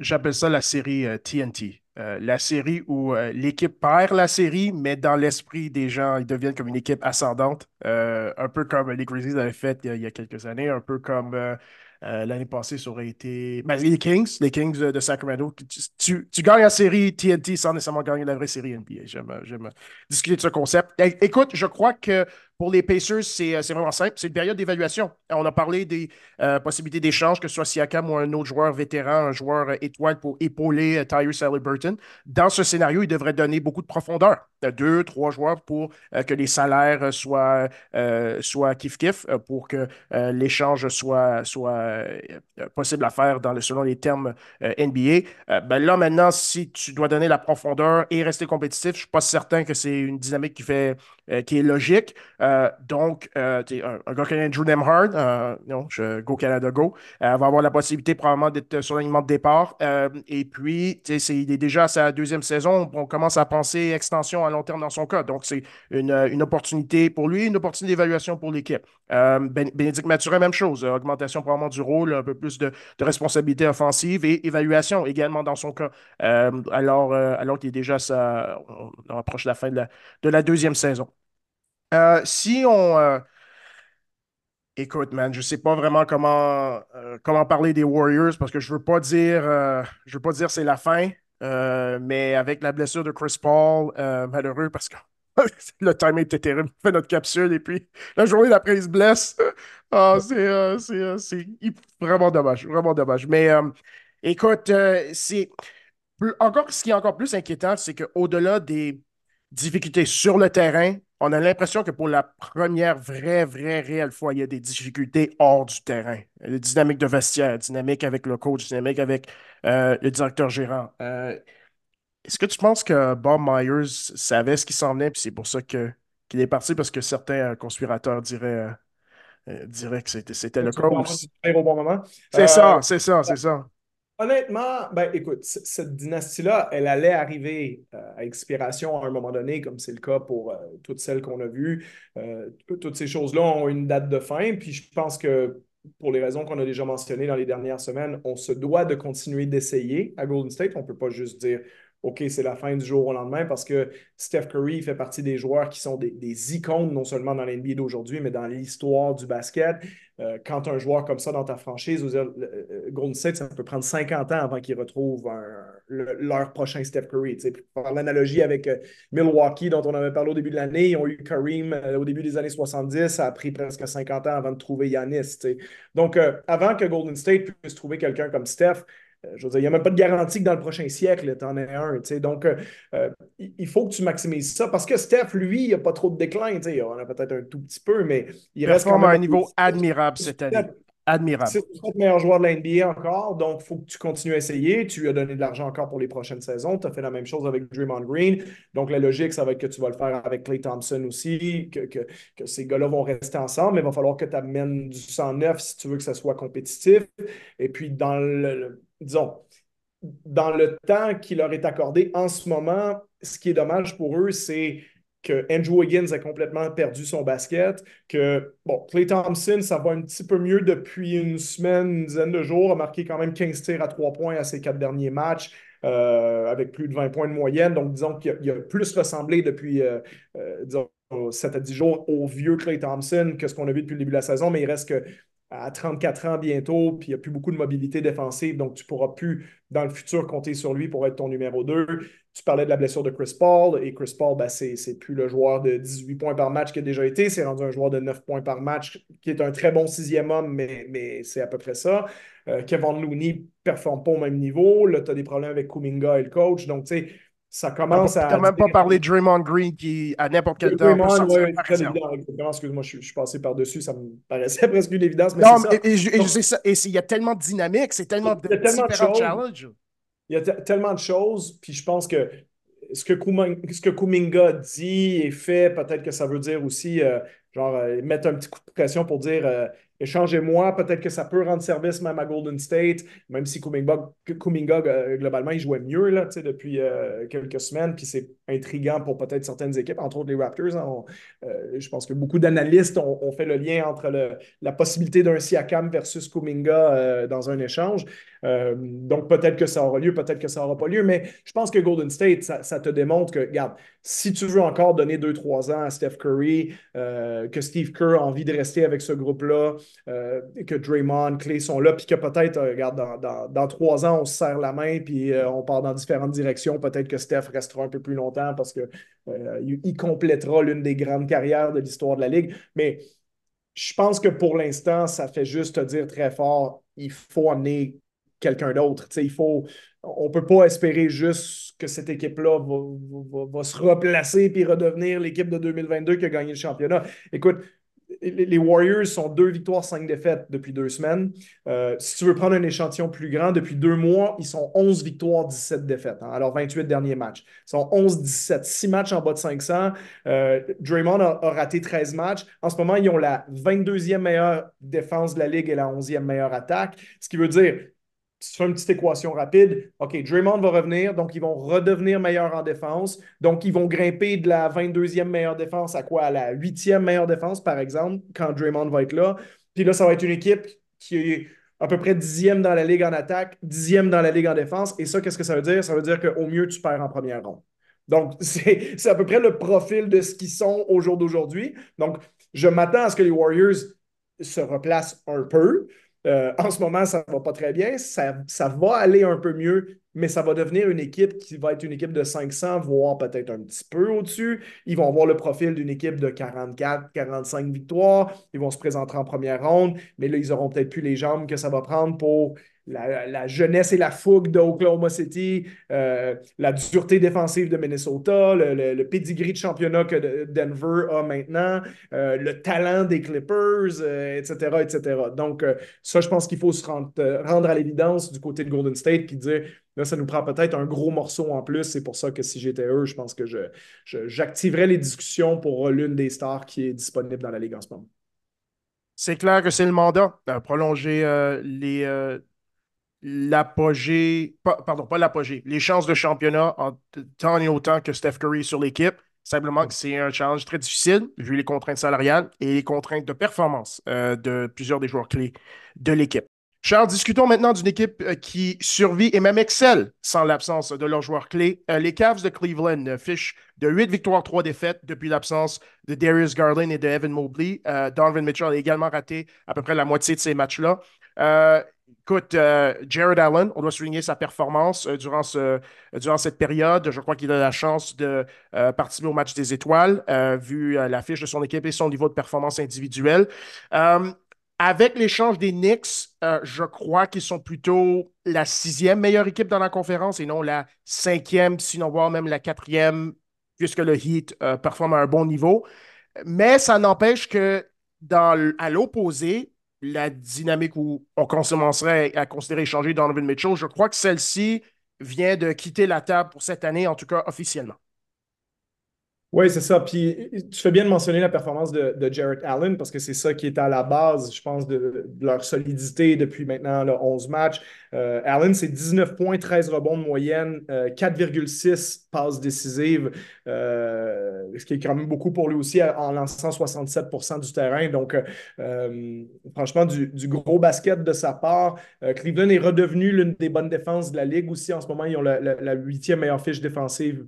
J'appelle ça la série TNT. la série où l'équipe perd la série, mais dans l'esprit des gens, ils deviennent comme une équipe ascendante. un peu comme les Grizzlies avaient fait il y a quelques années, un peu comme euh, l'année passée, ça aurait été ben, les Kings, les Kings de, Sacramento. Tu, gagnes la série TNT sans nécessairement gagner la vraie série NBA. J'aime discuter de ce concept. Écoute, je crois que pour les Pacers, c'est vraiment simple. C'est une période d'évaluation. On a parlé des possibilités d'échange, que ce soit Siakam ou un autre joueur vétéran, un joueur étoile pour épauler Tyrese Halliburton. Dans ce scénario, il devrait donner beaucoup de profondeur. Deux, trois joueurs pour que les salaires soient, soient kiff-kiff, pour que l'échange soit, soit possible à faire selon les termes NBA. Ben là, maintenant, si tu dois donner la profondeur et rester compétitif, je ne suis pas certain que c'est une dynamique qui, fait, qui est logique. Donc, un, un, gars comme Andrew Nemhard, non, je, Go Canada Go, va avoir la possibilité probablement d'être sur l'alignement de départ. et puis, il est déjà à sa deuxième saison. On commence à penser extension à long terme dans son cas. Donc, c'est une, opportunité pour lui, une opportunité d'évaluation pour l'équipe. Bénédicte Mathurin, même chose. augmentation probablement du rôle, un peu plus de, responsabilité offensive et évaluation également dans son cas. alors, alors qu'il est déjà sa, on, approche la fin de la deuxième saison. Euh, si on. Euh, écoute, man, je ne sais pas vraiment comment, euh, comment parler des Warriors parce que je ne veux pas dire je veux pas dire c'est la fin. mais avec la blessure de Chris Paul, malheureux parce que le timing était terrible. On fait notre capsule et puis la journée d'après, il se blesse. Ah, c'est vraiment dommage. Vraiment dommage. Mais écoute, c'est encore, ce qui est encore plus inquiétant, c'est qu'au-delà des difficultés sur le terrain, on a l'impression que pour la première vraie, vraie, réelle fois, il y a des difficultés hors du terrain. La dynamique de vestiaire, dynamique avec le coach, dynamique avec euh, le directeur gérant. Euh, est-ce que tu penses que Bob Myers savait ce qui s'en venait, puis c'est pour ça qu'il est parti, parce que certains conspirateurs diraient, euh, diraient que c'était, c'était le coach? C'est ça, c'est ça, c'est ça. Honnêtement, ben écoute, cette dynastie-là, elle allait arriver euh, à expiration à un moment donné, comme c'est le cas pour euh, toutes celles qu'on a vues. Euh, toutes ces choses-là ont une date de fin. Puis je pense que pour les raisons qu'on a déjà mentionnées dans les dernières semaines, on se doit de continuer d'essayer à Golden State. On ne peut pas juste dire OK, c'est la fin du jour au lendemain parce que Steph Curry fait partie des joueurs qui sont des, icônes, non seulement dans l'NBA d'aujourd'hui, mais dans l'histoire du basket. Euh, quand un joueur comme ça dans ta franchise, dire, euh, Golden State, ça peut prendre 50 ans avant qu'ils retrouvent leur prochain Steph Curry. Par l'analogie avec euh, Milwaukee, dont on avait parlé au début de l'année, ils ont eu Kareem au début des années 70, ça a pris presque 50 ans avant de trouver Yanis. Donc, avant que Golden State puisse trouver quelqu'un comme Steph, euh, je veux dire, il n'y a même pas de garantie que dans le prochain siècle, tu en aies un. Donc, euh, euh, il faut que tu maximises ça parce que Steph, lui, il n'a pas trop de déclin. Il en a peut-être un tout petit peu, mais il, reste quand même à un niveau admirable cette année. Admirable. C'est le meilleur joueur de la NBA encore, donc il faut que tu continues à essayer. Tu lui as donné de l'argent encore pour les prochaines saisons. Tu as fait la même chose avec Draymond Green. Donc la logique, ça va être que tu vas le faire avec Clay Thompson aussi, que, que, ces gars-là vont rester ensemble, mais il va falloir que tu amènes du 109 si tu veux que ça soit compétitif. Et puis, dans le disons, dans le temps qui leur est accordé en ce moment, ce qui est dommage pour eux, c'est que Andrew Wiggins a complètement perdu son basket, que, bon, Clay Thompson, ça va un petit peu mieux depuis une semaine, une dizaine de jours, a marqué quand même 15 tirs à 3 points à ses quatre derniers matchs, euh, avec plus de 20 points de moyenne. Donc, disons qu'il a, plus ressemblé depuis, euh, euh, disons, 7 à 10 jours au vieux Clay Thompson que ce qu'on a vu depuis le début de la saison, mais il reste que à 34 ans bientôt, puis il n'y a plus beaucoup de mobilité défensive, donc tu ne pourras plus, dans le futur, compter sur lui pour être ton numéro 2. Tu parlais de la blessure de Chris Paul, et Chris Paul, ben, c'est, plus le joueur de 18 points par match qui a déjà été, c'est rendu un joueur de 9 points par match, qui est un très bon sixième homme, mais, mais c'est à peu près ça. Euh, Kevin Looney ne performe pas au même niveau. Là, tu as des problèmes avec Kuminga et le coach, donc tu sais, ça commence à. Tu n'as même pas parlé de Draymond Green qui, à n'importe quel temps, peut sortir ouais, très évident. Excuse-moi, je, suis passé par-dessus, ça me paraissait presque une évidence. Mais non, mais, et, ça. Il y a tellement de dynamique, c'est tellement de, différents challenges. Il y a tellement de choses, puis je pense que ce que, ce que Kuminga dit et fait, peut-être que ça veut dire aussi, euh, genre, euh, mettre un petit coup de pression pour dire euh, échangez-moi. Peut-être que ça peut rendre service même à Golden State, même si Kuminga, euh, globalement, il jouait mieux là, depuis euh, quelques semaines. Puis c'est intriguant pour peut-être certaines équipes, entre autres les Raptors. Hein. Euh, je pense que beaucoup d'analystes ont, fait le lien entre la possibilité d'un Siakam versus Kuminga dans un échange. donc peut-être que ça aura lieu, peut-être que ça n'aura pas lieu. Mais je pense que Golden State, ça, ça, te démontre que, regarde, si tu veux encore donner 2-3 ans à Steph Curry, que Steve Kerr a envie de rester avec ce groupe-là, euh, que Draymond, Clay sont là, puis que peut-être, euh, regarde, dans, trois ans, on se serre la main, puis on part dans différentes directions. Peut-être que Steph restera un peu plus longtemps parce qu'il complétera l'une des grandes carrières de l'histoire de la Ligue. Mais je pense que pour l'instant, ça fait juste te dire très fort, il faut amener quelqu'un d'autre. Il faut, on ne peut pas espérer juste que cette équipe-là va, se replacer puis redevenir l'équipe de 2022 qui a gagné le championnat. Écoute, les Warriors sont deux victoires, cinq défaites depuis deux semaines. Euh, si tu veux prendre un échantillon plus grand, depuis deux mois, ils sont 11 victoires, 17 défaites. Hein. alors, 28 derniers matchs. Ils sont 11-17, 6 matchs en bas de 500. Euh, Draymond a, raté 13 matchs. En ce moment, ils ont la 22e meilleure défense de la Ligue et la 11e meilleure attaque. Ce qui veut dire, tu fais une petite équation rapide, OK, Draymond va revenir, donc ils vont redevenir meilleurs en défense. Donc, ils vont grimper de la 22e meilleure défense à quoi? À la 8e meilleure défense, par exemple, quand Draymond va être là. Puis là, ça va être une équipe qui est à peu près dixième dans la ligue en attaque, dixième dans la ligue en défense. Et ça, qu'est-ce que ça veut dire? Ça veut dire qu'au mieux, tu perds en première ronde. Donc, c'est à peu près le profil de ce qu'ils sont au jour d'aujourd'hui. Donc, je m'attends à ce que les Warriors se replacent un peu. Euh, en ce moment, ça ne va pas très bien. Ça, ça, va aller un peu mieux, mais ça va devenir une équipe qui va être une équipe de 500, voire peut-être un petit peu au-dessus. Ils vont avoir le profil d'une équipe de 44, 45 victoires. Ils vont se présenter en première ronde, mais là, ils n'auront peut-être plus les jambes que ça va prendre pour la, jeunesse et la fougue d'Oklahoma City, euh, la dureté défensive de Minnesota, le, le, pedigree de championnat que Denver a maintenant, euh, le talent des Clippers, etc., euh, etc. Donc, ça, je pense qu'il faut se rendre, à l'évidence du côté de Golden State qui dit là, ça nous prend peut-être un gros morceau en plus. C'est pour ça que si j'étais eux, je pense que j'activerais les discussions pour l'une des stars qui est disponible dans la Ligue en ce moment. C'est clair que c'est le mandat. prolonger les l'apogée, pardon, pas l'apogée, les chances de championnat en tant et autant que Steph Curry sur l'équipe. Simplement que c'est un challenge très difficile, vu les contraintes salariales et les contraintes de performance euh, de plusieurs des joueurs clés de l'équipe. Charles, discutons maintenant d'une équipe euh, qui survit et même excelle sans l'absence de leurs joueurs clés. Euh, les Cavs de Cleveland fichent de 8 victoires, 3 défaites depuis l'absence de Darius Garland et de Evan Mobley. Donovan Mitchell a également raté à peu près la moitié de ces matchs-là. Écoute, euh, Jared Allen, on doit souligner sa performance euh, durant, ce, durant cette période. Je crois qu'il a la chance de euh, participer au match des étoiles, vu la fiche de son équipe et son niveau de performance individuelle. avec l'échange des Knicks, je crois qu'ils sont plutôt la sixième meilleure équipe dans la conférence et non la cinquième, sinon voire même la quatrième, puisque le Heat performe à un bon niveau. Mais ça n'empêche que à l'opposé, la dynamique où on commencerait à considérer échanger Donovan Mitchell, je crois que celle-ci vient de quitter la table pour cette année, en tout cas officiellement. Oui, c'est ça. Puis tu fais bien de mentionner la performance de, de Jarrett Allen parce que c'est ça qui est à la base, je pense, de, leur solidité depuis maintenant là, 11 matchs. Euh, Allen, c'est 19 points, 13 rebonds de moyenne, 4,6 euh, passes décisives, euh, ce qui est quand même beaucoup pour lui aussi en lançant 67% du terrain. Donc, franchement, du, gros basket de sa part. Cleveland est redevenu l'une des bonnes défenses de la Ligue aussi. En ce moment, ils ont la huitième meilleure fiche défensive.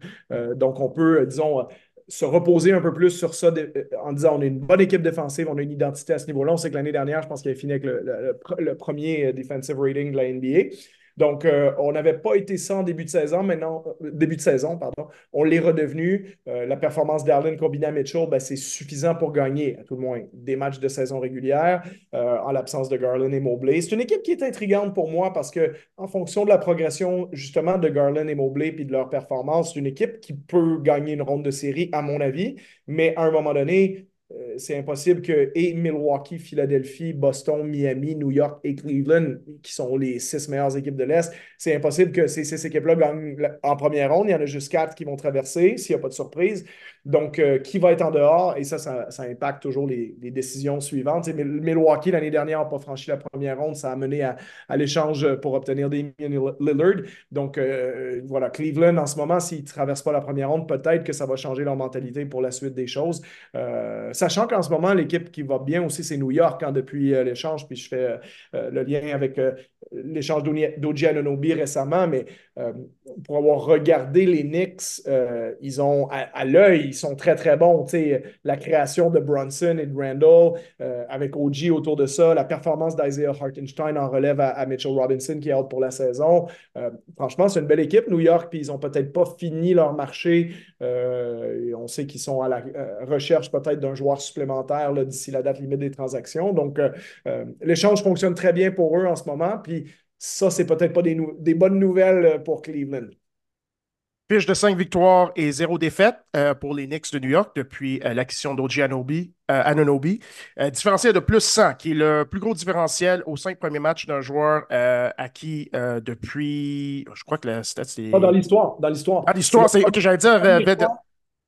donc, on peut, disons, se reposer un peu plus sur ça euh, en disant on est une bonne équipe défensive, on a une identité à ce niveau-là. On sait que l'année dernière, je pense qu'il a fini avec le, premier euh, defensive rating de la NBA. Donc, euh, on n'avait pas été ça en début de saison, maintenant, euh, début de saison, pardon. On l'est redevenu. Euh, la performance d'Arlen combinée à Mitchell, ben, c'est suffisant pour gagner, à tout le moins, des matchs de saison régulière en l'absence de Garland et Mobley. C'est une équipe qui est intrigante pour moi parce que, en fonction de la progression, justement, de Garland et Mobley puis de leur performance, c'est une équipe qui peut gagner une ronde de série, à mon avis. Mais à un moment donné, c'est impossible que et Milwaukee, Philadelphie, Boston, Miami, New York et Cleveland, qui sont les six meilleures équipes de l'Est, c'est impossible que ces six équipes-là gagnent en première ronde. Il y en a juste quatre qui vont traverser s'il n'y a pas de surprise. Donc, euh, qui va être en dehors? Et ça, ça, impacte toujours les, décisions suivantes. Milwaukee, l'année dernière, n'a pas franchi la première ronde. Ça a mené à, l'échange pour obtenir des Lillard. Donc, euh, voilà, Cleveland, en ce moment, s'ils ne traversent pas la première ronde, peut-être que ça va changer leur mentalité pour la suite des choses. Sachant qu'en ce moment, l'équipe qui va bien aussi, c'est New York hein, depuis euh, l'échange, puis je fais euh, le lien avec euh, l'échange d'Oji Anonobi récemment, mais pour avoir regardé les Knicks, ils ont à, l'œil, ils sont très très bons. la création de Brunson et de Randall avec OG autour de ça, la performance d'Isaiah Hartenstein en relève à, Mitchell Robinson qui est out pour la saison. franchement, c'est une belle équipe, New York, puis ils n'ont peut-être pas fini leur marché. on sait qu'ils sont à la recherche peut-être d'un joueur supplémentaire d'ici la date limite des transactions. Donc, l'échange fonctionne très bien pour eux en ce moment. Puis ça, c'est peut-être pas des, des, bonnes nouvelles euh, pour Cleveland. Fiche de 5 victoires et 0 défaites euh, pour les Knicks de New York depuis euh, l'acquisition d'Oji Anunobi. différentiel de plus 100, qui est le plus gros différentiel aux cinq premiers matchs d'un joueur acquis depuis. Je crois que la stat, c'est. dans l'histoire. Dans l'histoire. Ah, l'histoire, c'est. Ok, j'allais dire.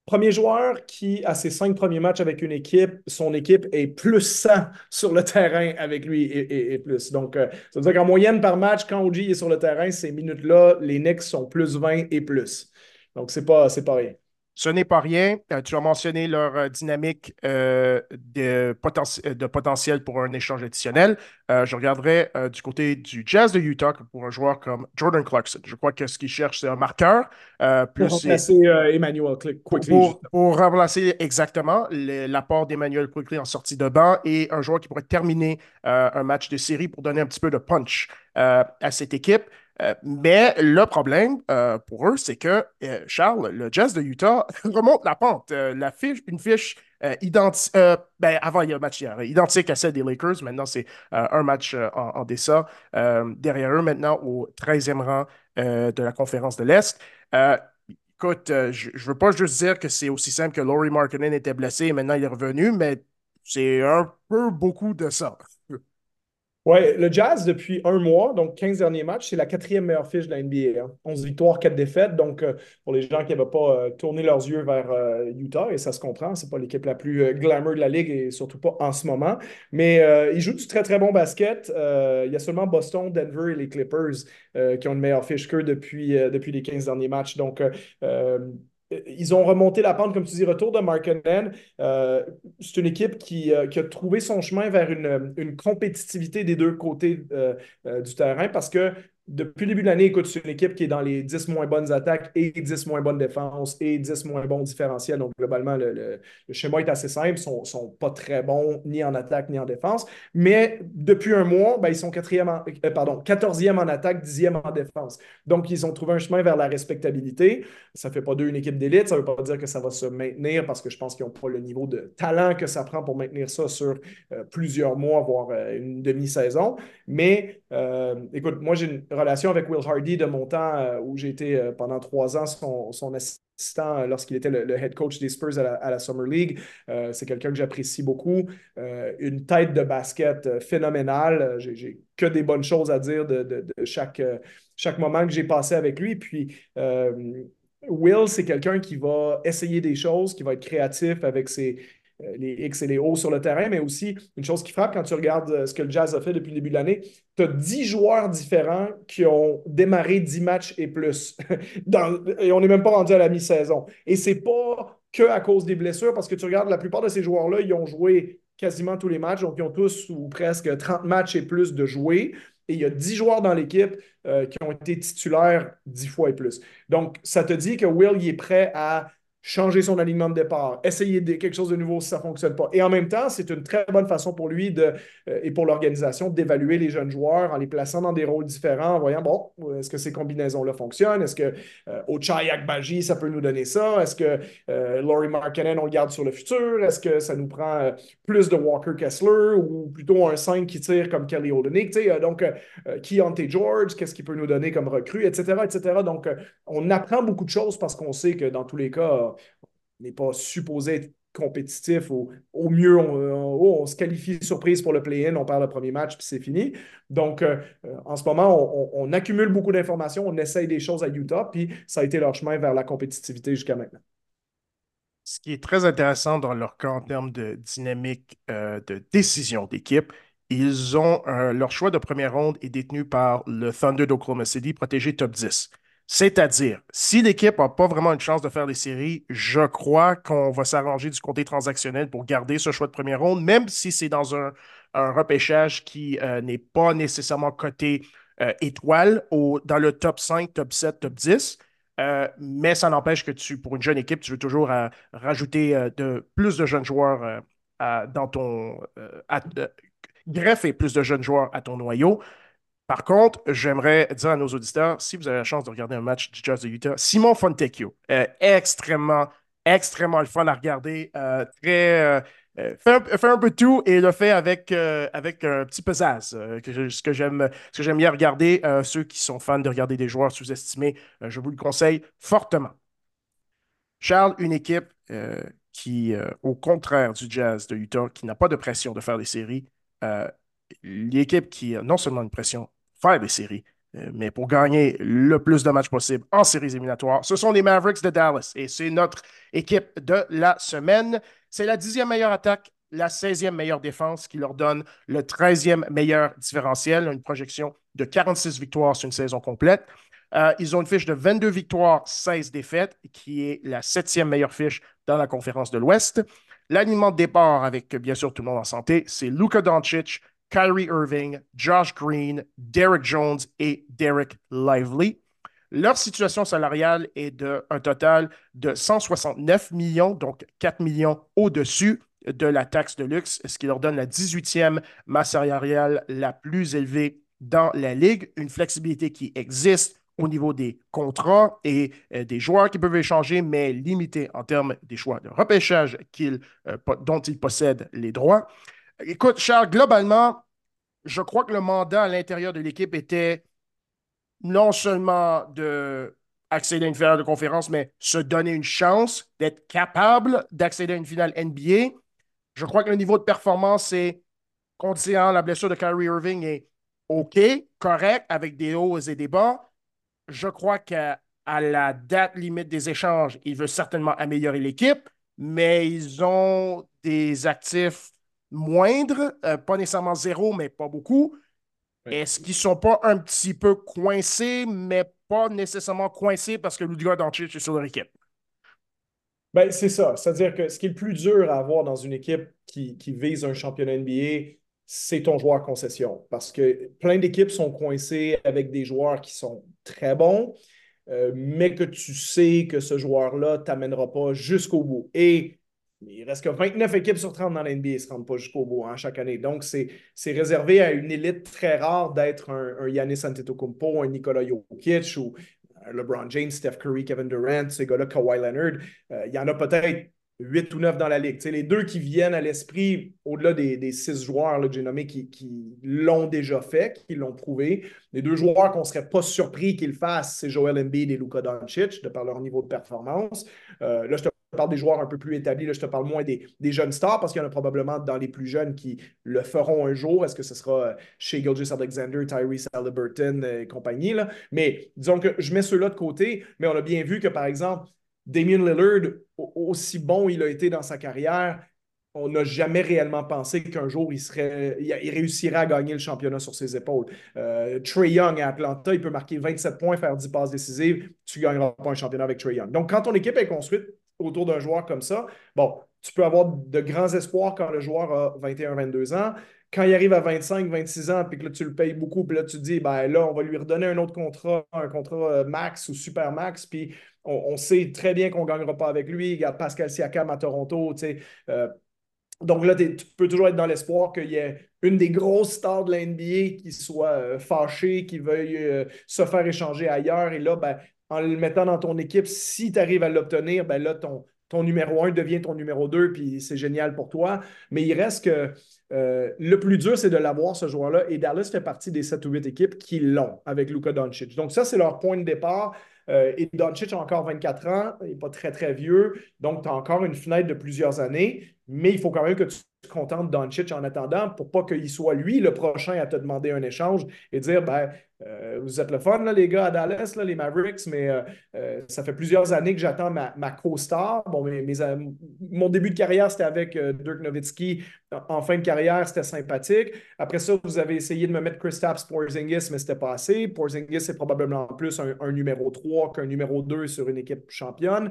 Premier joueur qui, à ses cinq premiers matchs avec une équipe, son équipe est plus 100 sur le terrain avec lui et, plus. Donc, euh, ça veut dire qu'en moyenne par match, quand OG est sur le terrain, ces minutes-là, les Knicks sont plus 20 et plus. Donc, c'est pas, pas rien. Ce n'est pas rien. Euh, tu as mentionné leur euh, dynamique euh, de, potentiel pour un échange additionnel. je regarderai du côté du Jazz de Utah pour un joueur comme Jordan Clarkson. Je crois que ce qu'ils cherchent, c'est un marqueur. pour remplacer Emmanuel Quickly. Pour, remplacer exactement l'apport d'Emmanuel Quickly en sortie de banc et un joueur qui pourrait terminer un match de série pour donner un petit peu de punch à cette équipe. Euh, mais le problème euh, pour eux, c'est que, euh, Charles, le Jazz de Utah remonte la pente. la fiche, une fiche identique, ben, avant il y a un match hier, identique à celle des Lakers. Maintenant, c'est un match en, en derrière eux, maintenant, au 13e rang de la conférence de l'Est. écoute, je ne veux pas juste dire que c'est aussi simple que Laurie Markkinen était blessé et maintenant il est revenu, mais c'est un peu beaucoup de ça. Oui, le Jazz, depuis un mois, donc 15 derniers matchs, c'est la quatrième meilleure fiche de la NBA. 11 hein. victoires, 4 défaites. Donc, euh, pour les gens qui n'avaient pas euh, tourné leurs yeux vers euh, Utah, et ça se comprend, c'est pas l'équipe la plus glamour de la ligue et surtout pas en ce moment. Mais ils jouent du très, très bon basket. il y a seulement Boston, Denver et les Clippers qui ont une meilleure fiche qu'eux depuis, depuis les 15 derniers matchs. Donc, ils ont remonté la pente, comme tu dis, retour de Markkanen. Euh, c'est une équipe qui, euh, qui, a trouvé son chemin vers une, compétitivité des deux côtés euh, du terrain parce que depuis le début de l'année, écoute, c'est une équipe qui est dans les 10 moins bonnes attaques et 10 moins bonnes défenses et 10 moins bons différentiels. Donc, globalement, le, schéma est assez simple. Ils ne sont, pas très bons ni en attaque ni en défense. Mais depuis un mois, ben, ils sont quatrième euh, pardon, 14e en attaque, 10e en défense. Donc, ils ont trouvé un chemin vers la respectabilité. Ça ne fait pas d'eux une équipe d'élite. Ça ne veut pas dire que ça va se maintenir parce que je pense qu'ils n'ont pas le niveau de talent que ça prend pour maintenir ça sur euh, plusieurs mois, voire euh, une demi-saison. Mais, écoute, moi, j'ai une relation avec Will Hardy de mon temps euh, où j'ai été euh, pendant trois ans son, assistant euh, lorsqu'il était le, head coach des Spurs à la, Summer League. c'est quelqu'un que j'apprécie beaucoup. une tête de basket phénoménale. J'ai que des bonnes choses à dire de, chaque, chaque moment que j'ai passé avec lui. Puis, Will, c'est quelqu'un qui va essayer des choses, qui va être créatif avec ses, les X et les O sur le terrain, mais aussi une chose qui frappe quand tu regardes euh, ce que le Jazz a fait depuis le début de l'année, tu as 10 joueurs différents qui ont démarré 10 matchs et plus. et on n'est même pas rendu à la mi-saison. Et c'est pas que à cause des blessures, parce que tu regardes la plupart de ces joueurs-là, ils ont joué quasiment tous les matchs, donc ils ont tous ou presque 30 matchs et plus de jouer. Et il y a 10 joueurs dans l'équipe euh, qui ont été titulaires 10 fois et plus. Donc, ça te dit que Will il est prêt à changer son alignement de départ, essayer quelque chose de nouveau si ça ne fonctionne pas. Et en même temps, c'est une très bonne façon pour lui de, euh, et pour l'organisation d'évaluer les jeunes joueurs en les plaçant dans des rôles différents, en voyant, bon, est-ce que ces combinaisons-là fonctionnent? Est-ce que euh, Ochai Akbaji, ça peut nous donner ça? Est-ce que euh, Laurie Markkanen, on le garde sur le futur? Est-ce que ça nous prend euh, plus de Walker Kessler ou plutôt un 5 qui tire comme Kelly Olynyk? donc, Keontae George, qu'est-ce qu'il peut nous donner comme recrue, etc., etc. Donc, on apprend beaucoup de choses parce qu'on sait que dans tous les cas, n'est pas supposé être compétitif. Au, mieux, oh, on, se qualifie surprise pour le play-in, on perd le premier match, puis c'est fini. Donc, euh, euh, en ce moment, on, accumule beaucoup d'informations, on essaye des choses à Utah, puis ça a été leur chemin vers la compétitivité jusqu'à maintenant. Ce qui est très intéressant dans leur cas en termes de dynamique euh, de décision d'équipe, ils ont leur choix de première ronde est détenu par le Thunder d'Oklahoma City, protégé top 10. C'est-à-dire, si l'équipe n'a pas vraiment une chance de faire les séries, je crois qu'on va s'arranger du côté transactionnel pour garder ce choix de première ronde, même si c'est dans un, repêchage qui euh, n'est pas nécessairement coté euh, étoile dans le top 5, top 7, top 10. Euh, mais ça n'empêche que tu, pour une jeune équipe, tu veux toujours rajouter de, plus de jeunes joueurs dans ton. greffer plus de jeunes joueurs à ton noyau. Par contre, j'aimerais dire à nos auditeurs, si vous avez la chance de regarder un match du Jazz de Utah, Simon Fontecchio, extrêmement, extrêmement le fun à regarder, euh, très, euh, fait, un, peu tout et le fait avec, euh, avec un petit pesaz, ce que j'aime bien regarder. ceux qui sont fans de regarder des joueurs sous-estimés, je vous le conseille fortement. Charles, une équipe qui, au contraire du Jazz de Utah, qui n'a pas de pression de faire des séries, l'équipe qui a non seulement une pression, faire des séries. Euh, mais pour gagner le plus de matchs possible en séries éliminatoires, ce sont les Mavericks de Dallas. Et c'est notre équipe de la semaine. C'est la dixième meilleure attaque, la 16e meilleure défense qui leur donne le 13e meilleur différentiel, une projection de 46 victoires sur une saison complète. Euh, ils ont une fiche de 22 victoires, 16 défaites, qui est la septième meilleure fiche dans la conférence de l'Ouest. L'alignement de départ, avec bien sûr tout le monde en santé, c'est Luka Doncic, Kyrie Irving, Josh Green, Derek Jones et Derek Lively. Leur situation salariale est de un total de 169 millions, donc 4 millions au-dessus de la taxe de luxe, ce qui leur donne la 18e masse salariale la plus élevée dans la ligue. Une flexibilité qui existe au niveau des contrats et euh, des joueurs qui peuvent échanger, mais limitée en termes des choix de repêchage euh, dont ils possèdent les droits. Écoute, Charles, globalement, je crois que le mandat à l'intérieur de l'équipe était non seulement de accéder à une finale de conférence, mais se donner une chance d'être capable d'accéder à une finale NBA. Je crois que le niveau de performance est, considérant la blessure de Kyrie Irving, est OK, correct, avec des hauts et des bas. Je crois qu'à la date limite des échanges, il veut certainement améliorer l'équipe, mais ils ont des actifs moindre, euh, pas nécessairement zéro, mais pas beaucoup. Est-ce qu'ils ne sont pas un petit peu coincés, mais pas nécessairement coincés parce que Ludiga Doncic est sur leur équipe? Ben, c'est ça. C'est-à-dire que ce qui est le plus dur à avoir dans une équipe qui, qui vise un championnat NBA, c'est ton joueur concession. Parce que plein d'équipes sont coincées avec des joueurs qui sont très bons, euh, mais que tu sais que ce joueur-là ne t'amènera pas jusqu'au bout. Et il reste que 29 équipes sur 30 dans l'NBA ne se rendent pas jusqu'au bout hein, chaque année. Donc, c'est réservé à une élite très rare d'être un, un Yannis Antetokounmpo, un Nikola Jokic ou un LeBron James, Steph Curry, Kevin Durant, ces gars-là, Kawhi Leonard. Euh, il y en a peut-être 8 ou 9 dans la ligue. les deux qui viennent à l'esprit, au-delà des, des, six joueurs que j'ai nommés qui, qui l'ont déjà fait, qui l'ont prouvé, les deux joueurs qu'on ne serait pas surpris qu'ils fassent, c'est Joel Embiid et Luka Doncic, de par leur niveau de performance. Euh, là, je te parle des joueurs un peu plus établis, là, je te parle moins des, jeunes stars parce qu'il y en a probablement dans les plus jeunes qui le feront un jour. Est-ce que ce sera euh, chez Gilgis Alexander, Tyrese Halliburton et compagnie? Là? Mais disons que je mets ceux-là de côté, mais on a bien vu que, par exemple, Damien Lillard, aussi bon il a été dans sa carrière, on n'a jamais réellement pensé qu'un jour il, serait, il, réussirait à gagner le championnat sur ses épaules. Euh, Trey Young à Atlanta, il peut marquer 27 points, faire 10 passes décisives, tu ne gagneras pas un championnat avec Trey Young. Donc, quand ton équipe est construite autour d'un joueur comme ça, bon, tu peux avoir de grands espoirs quand le joueur a 21-22 ans. Quand il arrive à 25-26 ans, puis que là, tu le payes beaucoup, puis là, tu te dis, ben là, on va lui redonner un autre contrat, un contrat euh, max ou super max, puis on, sait très bien qu'on ne gagnera pas avec lui. A Pascal Siakam à Toronto, tu sais. Euh, donc là, tu peux toujours être dans l'espoir qu'il y ait une des grosses stars de la NBA qui soit euh, fâchée, qui veuille se faire échanger ailleurs. Et là, ben, en le mettant dans ton équipe, si tu arrives à l'obtenir, ben là, ton, numéro 1 devient ton numéro 2, puis c'est génial pour toi. Mais il reste que euh, le plus dur, c'est de l'avoir, ce joueur-là. Et Dallas fait partie des 7 ou 8 équipes qui l'ont avec Luka Doncic. Donc, ça, c'est leur point de départ. Euh, et Doncic a encore 24 ans, il n'est pas très, très vieux. Donc, tu as encore une fenêtre de plusieurs années. Mais il faut quand même que tu te contentes Doncic en attendant pour pas qu'il soit lui le prochain à te demander un échange et dire ben, euh, vous êtes le fun, là, les gars à Dallas, là, les Mavericks, mais euh, euh, ça fait plusieurs années que j'attends ma, ma co-star. Bon, mes, mon début de carrière, c'était avec Dirk Nowitzki. En fin de carrière, c'était sympathique. Après ça, vous avez essayé de me mettre Kristaps Porzingis, mais c'était pas assez. Porzingis, c'est probablement plus un, un numéro 3 qu'un numéro 2 sur une équipe championne.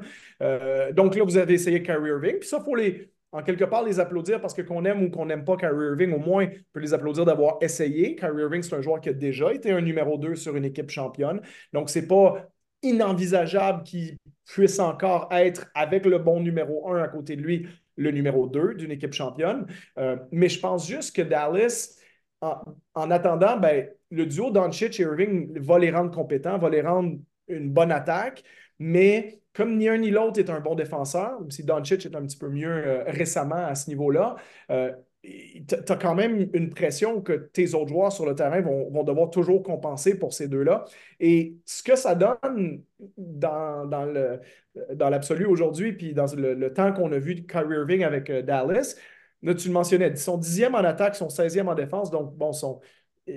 donc là, vous avez essayé Kyrie Irving. Puis ça, il faut les en quelque part les applaudir parce que qu'on aime ou qu'on n'aime pas Kyrie Irving, au moins, on peut les applaudir d'avoir essayé. Kyrie Irving, c'est un joueur qui a déjà été un numéro 2 sur une équipe championne. Donc, c'est pas inenvisageable qu'il puisse encore être avec le bon numéro 1 à côté de lui, le numéro 2 d'une équipe championne. Euh, mais je pense juste que Dallas, en, attendant, ben, le duo Doncic et Irving va les rendre compétents, va les rendre une bonne attaque, mais comme ni un ni l'autre est un bon défenseur, même si Doncic est un petit peu mieux euh, récemment à ce niveau-là, euh, tu as quand même une pression que tes autres joueurs sur le terrain vont, devoir toujours compenser pour ces deux-là. Et ce que ça donne dans, dans l'absolu aujourd'hui, puis dans le, temps qu'on a vu de Kyrie Irving avec euh, Dallas, tu le mentionnais, sont dixième en attaque, sont 16e en défense, donc bon, sont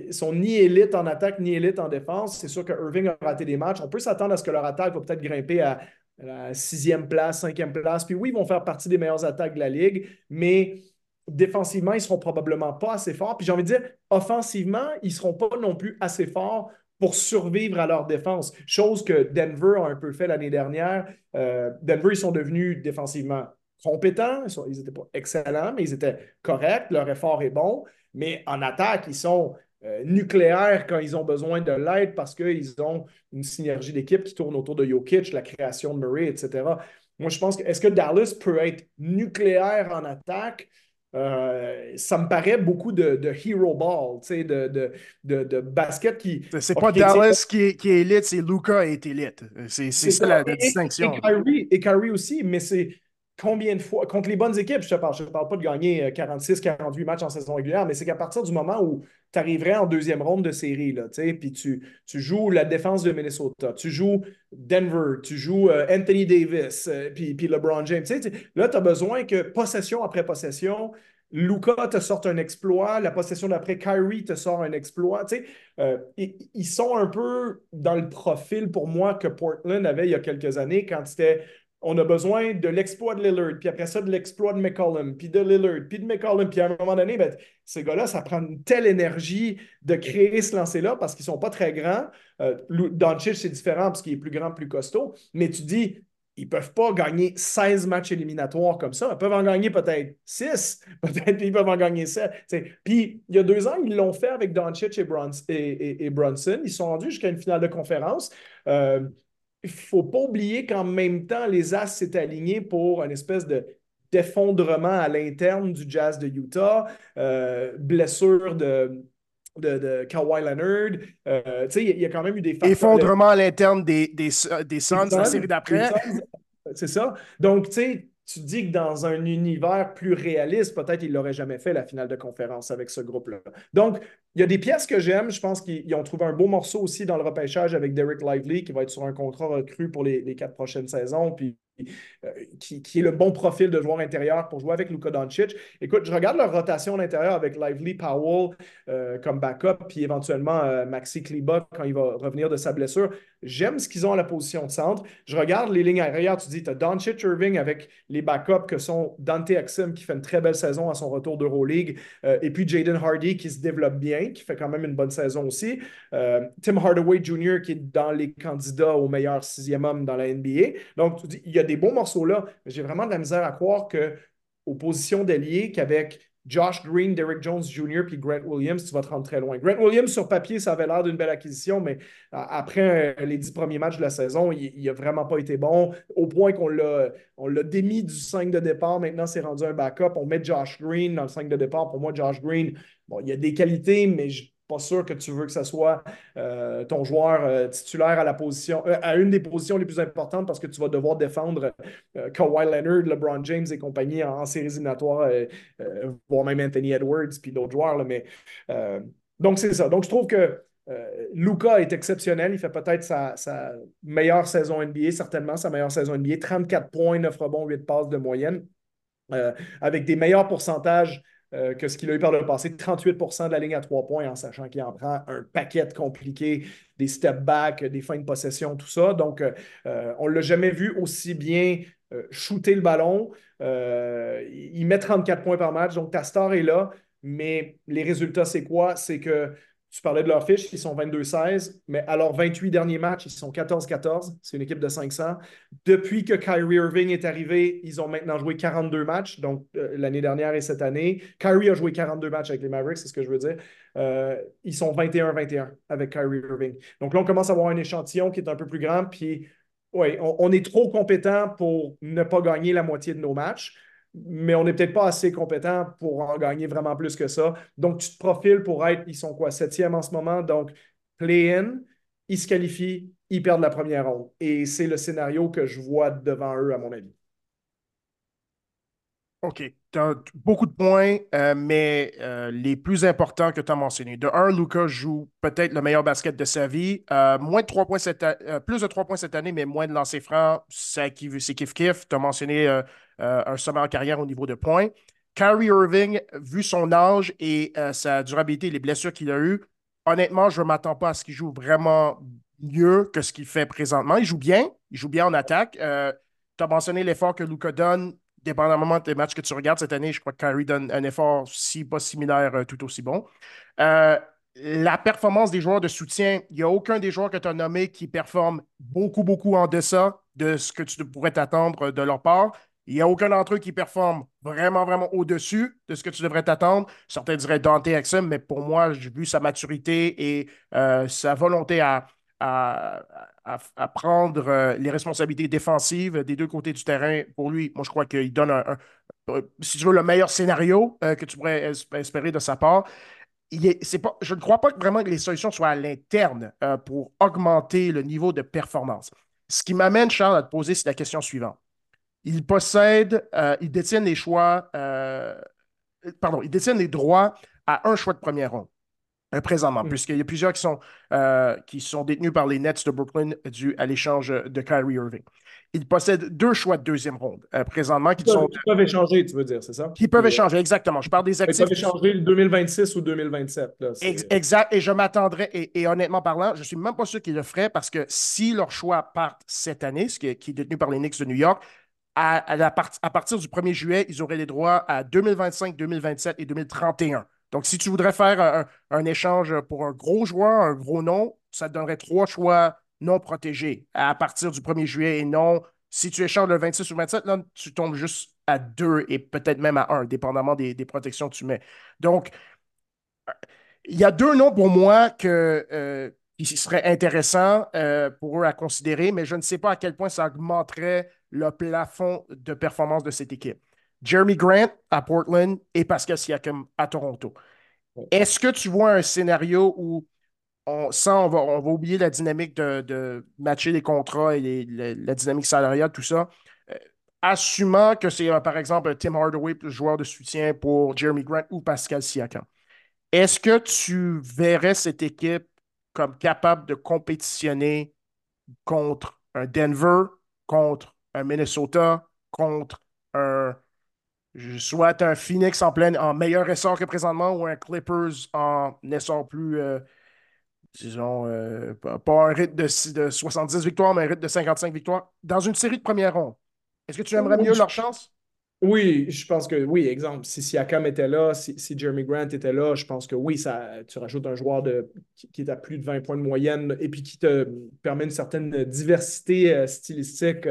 sont ni élite en attaque ni élite en défense. C'est sûr que Irving a raté des matchs. On peut s'attendre à ce que leur attaque va peut-être grimper à, la sixième place, cinquième place. Puis oui, ils vont faire partie des meilleures attaques de la Ligue, mais défensivement, ils ne seront probablement pas assez forts. Puis j'ai envie de dire, offensivement, ils ne seront pas non plus assez forts pour survivre à leur défense. Chose que Denver a un peu fait l'année dernière. Euh, Denver, ils sont devenus défensivement compétents. Ils n'étaient pas excellents, mais ils étaient corrects. Leur effort est bon. Mais en attaque, ils sont euh, nucléaires quand ils ont besoin de l'aide parce qu'ils ont une synergie d'équipe qui tourne autour de Jokic, la création de Murray, etc. Moi, je pense que est-ce que Dallas peut être nucléaire en attaque? Euh, ça me paraît beaucoup de, hero ball, de, de, de, basket qui. C'est pas Dallas qui est, qui est élite, c'est Luca est élite. C'est ça, la, distinction. et Kyrie aussi, mais c'est combien de fois, contre les bonnes équipes, je te parle, je ne parle pas de gagner 46, euh, 48 matchs en saison régulière, mais c'est qu'à partir du moment où tu arriverais en deuxième ronde de série, là, puis tu, tu joues la défense de Minnesota, tu joues Denver, tu joues euh, Anthony Davis, euh, puis, LeBron James, là, tu as besoin que possession après possession, Luca te sorte un exploit, la possession d'après Kyrie te sort un exploit. ils sont un peu dans le profil pour moi que Portland avait il y a quelques années quand c'était on a besoin de l'exploit de Lillard, puis après ça, de l'exploit de McCollum, puis de Lillard, puis de McCollum. Puis à un moment donné, ben, ces gars-là, ça prend une telle énergie de créer ce lancer-là parce qu'ils ne sont pas très grands. Euh, c'est différent parce qu'il est plus grand, plus costaud. Mais tu dis, ils ne peuvent pas gagner 16 matchs éliminatoires comme ça. Ils peuvent en gagner peut-être 6, peut-être ils peuvent en gagner 7. Puis il y a deux ans, ils l'ont fait avec Doncic et, et, Brunson. Ils sont rendus jusqu'à une finale de conférence. Euh, il ne faut pas oublier qu'en même temps, les As s'étaient alignés pour une espèce de d'effondrement à l'interne du Jazz de Utah, euh, blessure de, de, Kawhi Leonard. Euh, il y a quand même eu des Effondrement à l'interne des, des, des Suns, la série d'après. C'est ça. Donc, tu sais, tu dis que dans un univers plus réaliste, peut-être il l'aurait jamais fait la finale de conférence avec ce groupe-là. Donc, il y a des pièces que j'aime. Je pense qu'ils ont trouvé un beau morceau aussi dans le repêchage avec Derek Lively, qui va être sur un contrat recru pour les, les quatre prochaines saisons. Puis euh, qui, est le bon profil de joueur intérieur pour jouer avec Luka Doncic. Écoute, je regarde leur rotation d'intérieur avec Lively Powell euh, comme backup, puis éventuellement euh, Maxi Kleba quand il va revenir de sa blessure. J'aime ce qu'ils ont à la position de centre. Je regarde les lignes arrière. Tu dis, tu as Doncic Irving avec les backups que sont Dante Exum qui fait une très belle saison à son retour d'Euroleague, et puis Jaden Hardy qui se développe bien, qui fait quand même une bonne saison aussi. Tim Hardaway Jr. qui est dans les candidats au meilleur sixième homme dans la NBA. Donc, tu dis, il y a des bons morceaux là, mais j'ai vraiment de la misère à croire que aux positions d'alliés, qu'avec Josh Green, Derek Jones Jr. puis Grant Williams, tu vas te rendre très loin. Grant Williams, sur papier, ça avait l'air d'une belle acquisition, mais après euh, les dix premiers matchs de la saison, il n'a vraiment pas été bon, au point qu'on l'a, démis du 5 de départ. Maintenant, c'est rendu un backup. On met Josh Green dans le 5 de départ. Pour moi, Josh Green, bon, il y a des qualités, mais je pas sûr que tu veux que ce soit euh, ton joueur euh, titulaire à la position, euh, à une des positions les plus importantes parce que tu vas devoir défendre Kawhi Leonard, LeBron James et compagnie en, séries éliminatoires, voire même Anthony Edwards puis d'autres joueurs. mais, donc, c'est ça. Donc, je trouve que Luca est exceptionnel. Il fait peut-être sa, sa, meilleure saison NBA, certainement sa meilleure saison NBA. 34 points, 9 rebonds, 8 passes de moyenne. avec des meilleurs pourcentages que ce qu'il a eu par le passé. 38% de la ligne à trois points, en sachant qu'il en prend un paquet compliqué, des step back, des fins de possession, tout ça. Donc, on ne l'a jamais vu aussi bien shooter le ballon. il met 34 points par match, donc ta star est là. Mais les résultats, c'est quoi? C'est que tu parlais de leur fiche, ils sont 22-16, mais à leurs 28 derniers matchs, ils sont 14-14. C'est une équipe de 500. Depuis que Kyrie Irving est arrivé, ils ont maintenant joué 42 matchs, donc euh, l'année dernière et cette année. Kyrie a joué 42 matchs avec les Mavericks, c'est ce que je veux dire. Euh, ils sont 21-21 avec Kyrie Irving. Donc là, on commence à avoir un échantillon qui est un peu plus grand, puis oui, on est trop compétent pour ne pas gagner la moitié de nos matchs mais on n'est peut-être pas assez compétent pour en gagner vraiment plus que ça. Donc, tu te profiles pour être, ils sont quoi, septième en ce moment, donc play-in, ils se qualifient, ils perdent la première ronde. Et c'est le scénario que je vois devant eux, à mon avis. OK. Beaucoup de points, euh, mais euh, les plus importants que tu as mentionnés. De un, Lucas joue peut-être le meilleur basket de sa vie. Euh, moins de 3 points cette plus de 3 points cette année, mais moins de lancers francs. C'est kiff-kiff. Tu as mentionné un sommet en carrière au niveau de points. Kyrie Irving, vu son âge et sa durabilité, les blessures qu'il a eues, honnêtement, je ne m'attends pas à ce qu'il joue vraiment mieux que ce qu'il fait présentement. Il joue bien. Il joue bien en attaque. tu as mentionné l'effort que Luca donne dépendamment des matchs que tu regardes cette année, je crois que Kyrie donne un effort, si pas similaire, euh, tout aussi bon. Euh, la performance des joueurs de soutien, il n'y a aucun des joueurs que tu as nommé qui performe beaucoup, beaucoup en deçà de ce que tu pourrais t'attendre de leur part. Il n'y a aucun d'entre eux qui performe vraiment, vraiment au-dessus de ce que tu devrais t'attendre. Certains diraient Dante Exum, mais pour moi, vu sa maturité et euh, sa volonté à, prendre euh, les responsabilités défensives des deux côtés du terrain. Pour lui, moi, je crois qu'il donne un, si tu veux, le meilleur scénario euh, que tu pourrais espérer de sa part. Je ne crois pas vraiment que les solutions soient à l'interne euh, pour augmenter le niveau de performance. Ce qui m'amène, Charles, à te poser, c'est la question suivante. Il possède, il détient les choix, pardon, il détient les droits à un choix de première ronde. Euh, présentement, mm. puisqu'il y a plusieurs qui sont, euh, qui sont détenus par les Nets de Brooklyn dû à l'échange de Kyrie Irving. Ils possèdent deux choix de deuxième ronde euh, présentement qui, sont. Qui peuvent échanger, tu veux dire, c'est ça? Qui peuvent échanger, exactement. Je parle des actifs. Ils peuvent échanger le 2026 ou 2027. exact. Et je m'attendrais, et, honnêtement parlant, je ne suis même pas sûr qu'ils le feraient parce que si leur choix part cette année, ce qui est, détenu par les Knicks de New York, à, à partir du 1er juillet, ils auraient les droits à 2025, 2027 et 2031. Donc, si tu voudrais faire un, échange pour un gros joueur, un gros nom, ça te donnerait trois choix non protégés à partir du 1er juillet et non. Si tu échanges le 26 ou 27, là, tu tombes juste à deux et peut-être même à un, dépendamment des, protections que tu mets. Donc, il y a deux noms pour moi euh, qui seraient intéressants euh, pour eux à considérer, mais je ne sais pas à quel point ça augmenterait le plafond de performance de cette équipe. Jeremy Grant à Portland et Pascal Siakam à Toronto. Est-ce que tu vois un scénario où, on, on va, on va oublier la dynamique de, matcher les contrats et la, dynamique salariale, tout ça, euh, assumant que c'est, euh, par exemple, Tim Hardaway, le joueur de soutien pour Jeremy Grant ou Pascal Siakam, est-ce que tu verrais cette équipe comme capable de compétitionner contre un Denver, contre un Minnesota, contre un souhaite un Phoenix en plein, en meilleur essor que présentement ou un Clippers en essor plus, euh, disons, euh, pas un rythme de, 70 victoires, mais un rythme de 55 victoires dans une série de première ronde. Est-ce que tu aimerais mieux leur chance? Oui, je pense que oui. Exemple, si Siakam était là, si, Jeremy Grant était là, je pense que oui, ça, tu rajoutes un joueur de, qui, est à plus de 20 points de moyenne et puis qui te permet une certaine diversité euh, stylistique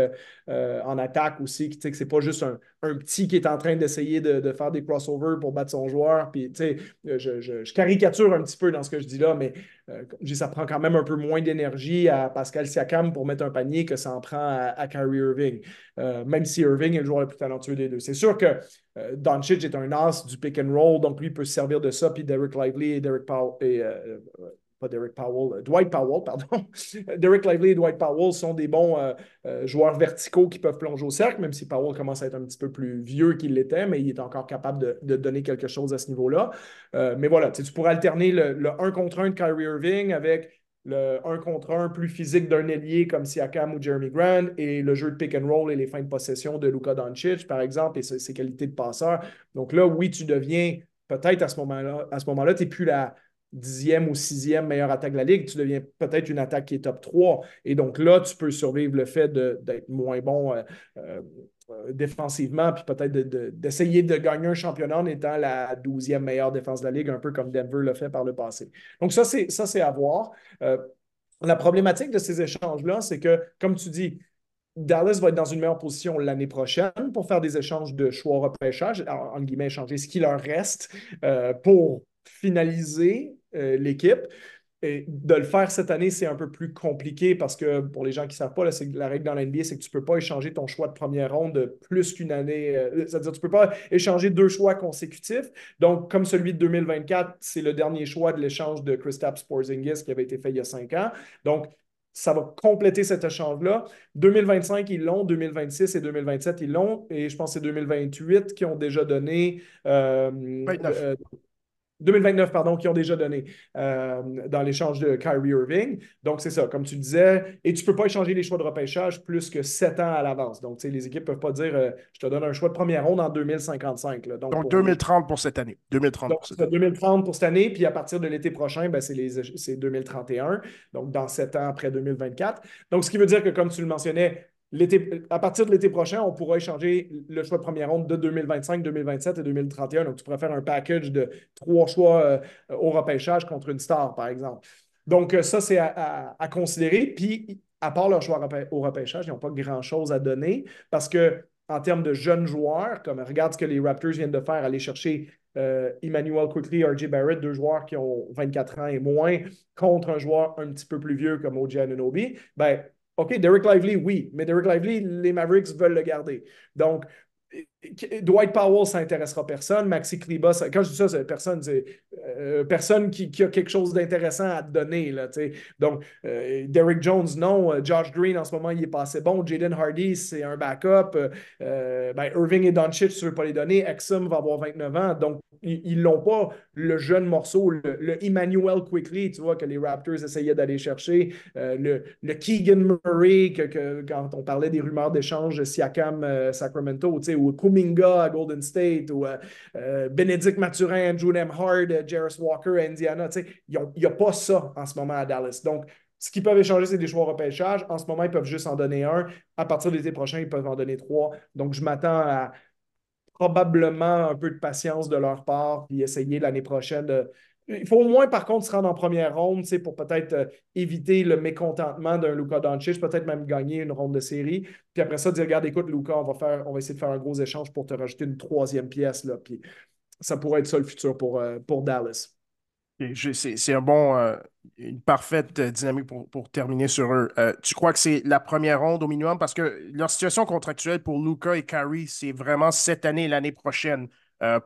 en attaque aussi. Tu sais, que c'est pas juste un, un petit qui est en train d'essayer de, faire des crossovers pour battre son joueur. Puis, tu sais, je, caricature un petit peu dans ce que je dis là, mais euh, ça prend quand même un peu moins d'énergie à Pascal Siakam pour mettre un panier que ça en prend à, Kyrie Irving. Euh, même si Irving est le joueur le plus talentueux des deux. C'est sûr que euh, Doncic est un as du pick and roll, donc lui peut se servir de ça. Puis Derek Lively et Derek Powell et Derek Powell, euh, Dwight Powell, pardon. Derek Lively et Dwight Powell sont des bons euh, euh, joueurs verticaux qui peuvent plonger au cercle, même si Powell commence à être un petit peu plus vieux qu'il l'était, mais il est encore capable de, donner quelque chose à ce niveau-là. mais voilà, tu pourrais alterner le, 1 contre 1 de Kyrie Irving avec le 1 contre 1 plus physique d'un ailier comme Siakam ou Jeremy Grant et le jeu de pick and roll et les fins de possession de Luka Doncic, par exemple, et ses qualités de passeur. Donc là, oui, tu deviens peut-être à ce moment-là, à ce moment-là, tu n'es plus la dixième ou sixième meilleure attaque de la ligue, tu deviens peut-être une attaque qui est top 3. Et donc là, tu peux survivre le fait d'être moins bon euh, euh, euh, défensivement, puis peut-être d'essayer de, gagner un championnat en étant la douzième meilleure défense de la ligue, un peu comme Denver l'a fait par le passé. Donc ça, c'est à voir. la problématique de ces échanges-là, c'est que, comme tu dis, Dallas va être dans une meilleure position l'année prochaine pour faire des échanges de choix repêchage, en, guillemets, échanger ce qui leur reste pour finaliser euh, l'équipe. Et de le faire cette année, c'est un peu plus compliqué parce que pour les gens qui ne savent pas, là, la règle dans l'NBA, c'est que tu ne peux pas échanger ton choix de première ronde plus qu'une année. Euh, c'est-à-dire tu ne peux pas échanger deux choix consécutifs. Donc, comme celui de 2024, c'est le dernier choix de l'échange de Kristaps Porzingis qui avait été fait il y a cinq ans. Donc, ça va compléter cet échange-là. 2025, ils l'ont. 2026 et 2027, ils l'ont. Et je pense que c'est 2028 qui ont déjà donné. Euh, 2029, pardon, qui ont déjà donné euh, dans l'échange de Kyrie Irving. Donc, c'est ça, comme tu disais. Et tu ne peux pas échanger les choix de repêchage plus que sept ans à l'avance. Donc, les équipes ne peuvent pas dire euh, je te donne un choix de première ronde en 2055. Donc, 2030 pour cette année. 2030 pour cette année. 2030 pour cette année. Puis à partir de l'été prochain, ben, c'est 2031. Donc, dans sept ans après 2024. Donc, ce qui veut dire que, comme tu le mentionnais, à partir de l'été prochain, on pourra échanger le choix de première ronde de 2025, 2027 et 2031. Donc, tu pourrais faire un package de trois choix euh, au repêchage contre une star, par exemple. Donc, euh, ça, c'est à, considérer. Puis, à part leur choix au repêchage, ils n'ont pas grand-chose à donner parce que en termes de jeunes joueurs, comme regarde ce que les Raptors viennent de faire, aller chercher euh, Emmanuel Quickly, RJ Barrett, deux joueurs qui ont 24 ans et moins, contre un joueur un petit peu plus vieux comme OJ Anunoby, ben, OK, Derek Lively, oui, mais Derek Lively, les Mavericks veulent le garder. Donc, Dwight Powell, ça n'intéressera personne. Maxi Kliba, quand je dis ça, c'est personne, euh, personne qui, a quelque chose d'intéressant à te donner. Donc, euh, Derek Jones, non. Euh, Josh Green, en ce moment, il est pas assez bon. Jaden Hardy, c'est un backup. Ben, Irving et Doncic, tu ne veux pas les donner. Exum va avoir 29 ans. Donc, ils n'ont pas le jeune morceau, le, Emmanuel Quickly, tu vois, que les Raptors essayaient d'aller chercher. le, Keegan Murray, que, quand on parlait des rumeurs d'échange Siakam Sacramento, tu ou Kuminga à Golden State ou euh, euh, Bénédicte Mathurin, Andrew Nemhard, euh, Jarris Walker à Indiana. Il n'y a, pas ça en ce moment à Dallas. Donc, ce qu'ils peuvent échanger, c'est des choix repêchage. En ce moment, ils peuvent juste en donner un. À partir de l'été prochain, ils peuvent en donner trois. Donc, je m'attends à probablement un peu de patience de leur part, puis essayer l'année prochaine de, il faut au moins, par contre, se rendre en première ronde pour peut-être euh, éviter le mécontentement d'un Luca Doncic, peut-être même gagner une ronde de série. Puis après ça, dire Regarde, écoute, Luca, on va, faire, on va essayer de faire un gros échange pour te rajouter une troisième pièce. Là, puis ça pourrait être ça le futur pour, euh, pour Dallas. C'est un bon, euh, une parfaite dynamique pour, terminer sur eux. tu crois que c'est la première ronde au minimum? Parce que leur situation contractuelle pour Luca et Kyrie, c'est vraiment cette année et l'année prochaine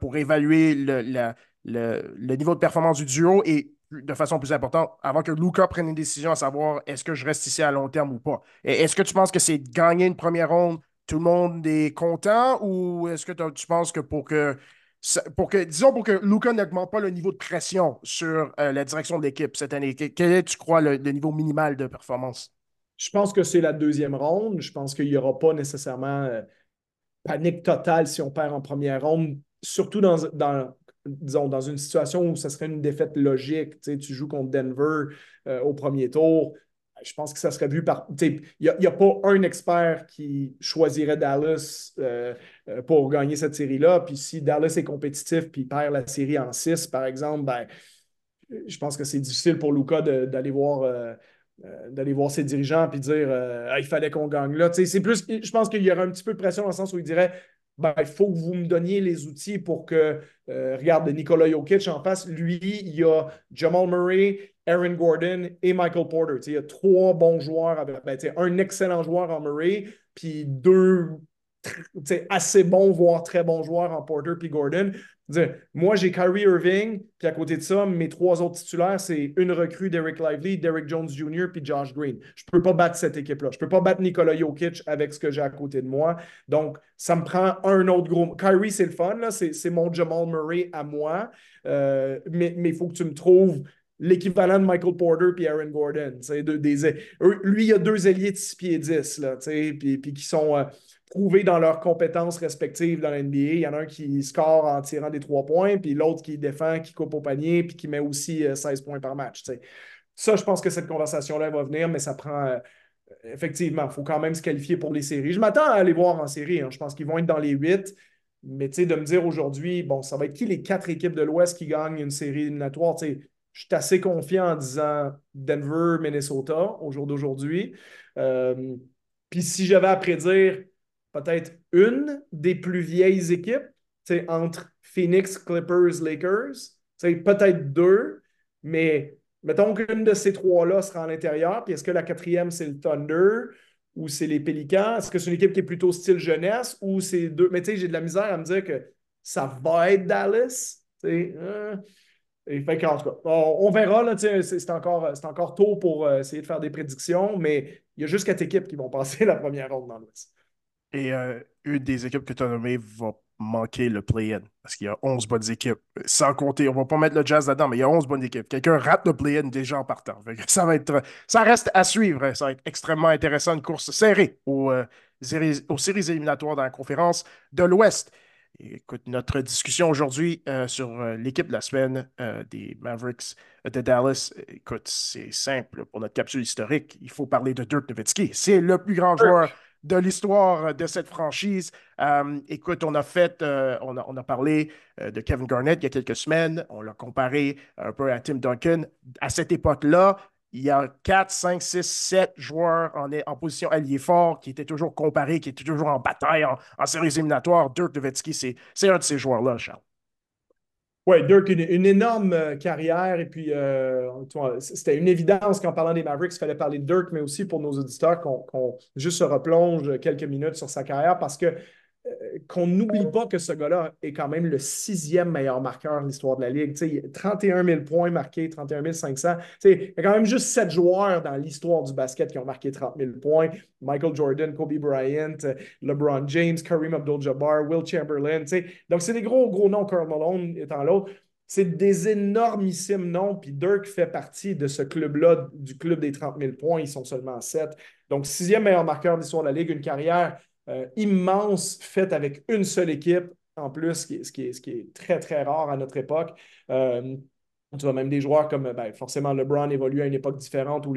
pour évaluer le, la, le, niveau de performance du duo et de façon plus importante, avant que Luca prenne une décision à savoir est-ce que je reste ici à long terme ou pas. Est-ce que tu penses que c'est gagner une première ronde, tout le monde est content ou est-ce que tu penses que pour que pour que, disons, pour que Luca n'augmente pas le niveau de pression sur euh, la direction de l'équipe cette année, quel est, tu crois, le, niveau minimal de performance? Je pense que c'est la deuxième ronde. Je pense qu'il n'y aura pas nécessairement euh, panique totale si on perd en première ronde, surtout dans, dans disons, dans une situation où ce serait une défaite logique, tu joues contre Denver euh, au premier tour, je pense que ça serait vu par. Il n'y a, pas un expert qui choisirait Dallas euh, euh, pour gagner cette série-là. Puis si Dallas est compétitif puis perd la série en 6, par exemple, ben, je pense que c'est difficile pour Luca d'aller voir. d'aller voir ses dirigeants et dire il fallait qu'on gagne là. C'est plus, je pense qu'il y aurait un petit peu de pression dans le sens où il dirait ben, il faut que vous me donniez les outils pour que, euh, regarde, Nikola Jokic en face, lui, il y a Jamal Murray, Aaron Gordon et Michael Porter. il y a trois bons joueurs, avec, ben, un excellent joueur en Murray, puis deux assez bons, voire très bons joueurs en Porter puis Gordon. Moi, j'ai Kyrie Irving, puis à côté de ça, mes trois autres titulaires, c'est une recrue Derek Lively, Derek Jones Jr. puis Josh Green. Je ne peux pas battre cette équipe-là. Je ne peux pas battre Nikola Jokic avec ce que j'ai à côté de moi. Donc, ça me prend un autre gros. Kyrie, c'est le fun, c'est mon Jamal Murray à moi. Euh, mais il faut que tu me trouves l'équivalent de Michael Porter puis Aaron Gordon. des, lui, il a deux ailiers de 6 pieds 10, là, puis, puis qui sont euh, prouvés dans leurs compétences respectives dans l'NBA. Il y en a un qui score en tirant des trois points, puis l'autre qui défend, qui coupe au panier, puis qui met aussi 16 euh, points par match. Ça, je pense que cette conversation-là va venir, mais ça prend. Euh, effectivement, il faut quand même se qualifier pour les séries. Je m'attends à aller voir en série. Hein. Je pense qu'ils vont être dans les huit. Mais de me dire aujourd'hui, bon, ça va être qui les quatre équipes de l'Ouest qui gagnent une série éliminatoire? je suis assez confiant en disant Denver, Minnesota au jour d'aujourd'hui. Euh, puis si j'avais à prédire peut-être une des plus vieilles équipes, entre Phoenix, Clippers, Lakers, peut-être deux, mais mettons qu'une de ces trois-là sera à l'intérieur. Puis est-ce que la quatrième, c'est le Thunder ou c'est les Pélicans? Est-ce que c'est une équipe qui est plutôt style jeunesse ou c'est deux? Mais tu sais, j'ai de la misère à me dire que ça va être Dallas. Euh, fait en tout cas, on, verra. C'est encore, encore tôt pour euh, essayer de faire des prédictions, mais il y a juste quatre équipes qui vont passer la première ronde dans l'Ouest. Et euh, une des équipes que tu as nommées va manquer le play-in parce qu'il y a 11 bonnes équipes. Sans compter, on va pas mettre le jazz là-dedans, mais il y a 11 bonnes équipes. Quelqu'un rate le play-in déjà en partant. Ça va être, ça reste à suivre. Hein. Ça va être extrêmement intéressant, une course serrée aux, euh, aux séries éliminatoires dans la conférence de l'Ouest. Écoute, notre discussion aujourd'hui euh, sur euh, l'équipe de la semaine euh, des Mavericks de Dallas, écoute, c'est simple. Pour notre capsule historique, il faut parler de Dirk Nowitzki. C'est le plus grand joueur de l'histoire de cette franchise. écoute, on a fait, on a, on, a, parlé de Kevin Garnett il y a quelques semaines. On l'a comparé un peu à Tim Duncan. À cette époque-là, il y a 4, 5, 6, 7 joueurs en, en position allié fort qui étaient toujours comparés, qui étaient toujours en bataille, en, séries éliminatoires. Dirk Nowitzki, c'est un de ces joueurs-là, Charles. Oui, Dirk, une, énorme euh, carrière. Et puis, euh, c'était une évidence qu'en parlant des Mavericks, il fallait parler de Dirk, mais aussi pour nos auditeurs qu'on juste se replonge quelques minutes sur sa carrière parce que qu'on n'oublie pas que ce gars-là est quand même le sixième meilleur marqueur de l'histoire de la Ligue. sais, 31 000 points marqués, 31 500. il y a quand même juste sept joueurs dans l'histoire du basket qui ont marqué 30 000 points. Michael Jordan, Kobe Bryant, LeBron James, Kareem Abdul-Jabbar, Will Chamberlain. Donc, c'est des gros, gros noms, Karl Malone étant l'autre. C'est des énormissimes noms, puis Dirk fait partie de ce club-là, du club des 30 000 points. Ils sont seulement sept. Donc, sixième meilleur marqueur de l'histoire de la Ligue, une carrière euh, immense, faite avec une seule équipe, en plus, ce qui est, très, très rare à notre époque. Euh, tu vois, même des joueurs comme, ben, forcément, LeBron évolue à une époque différente où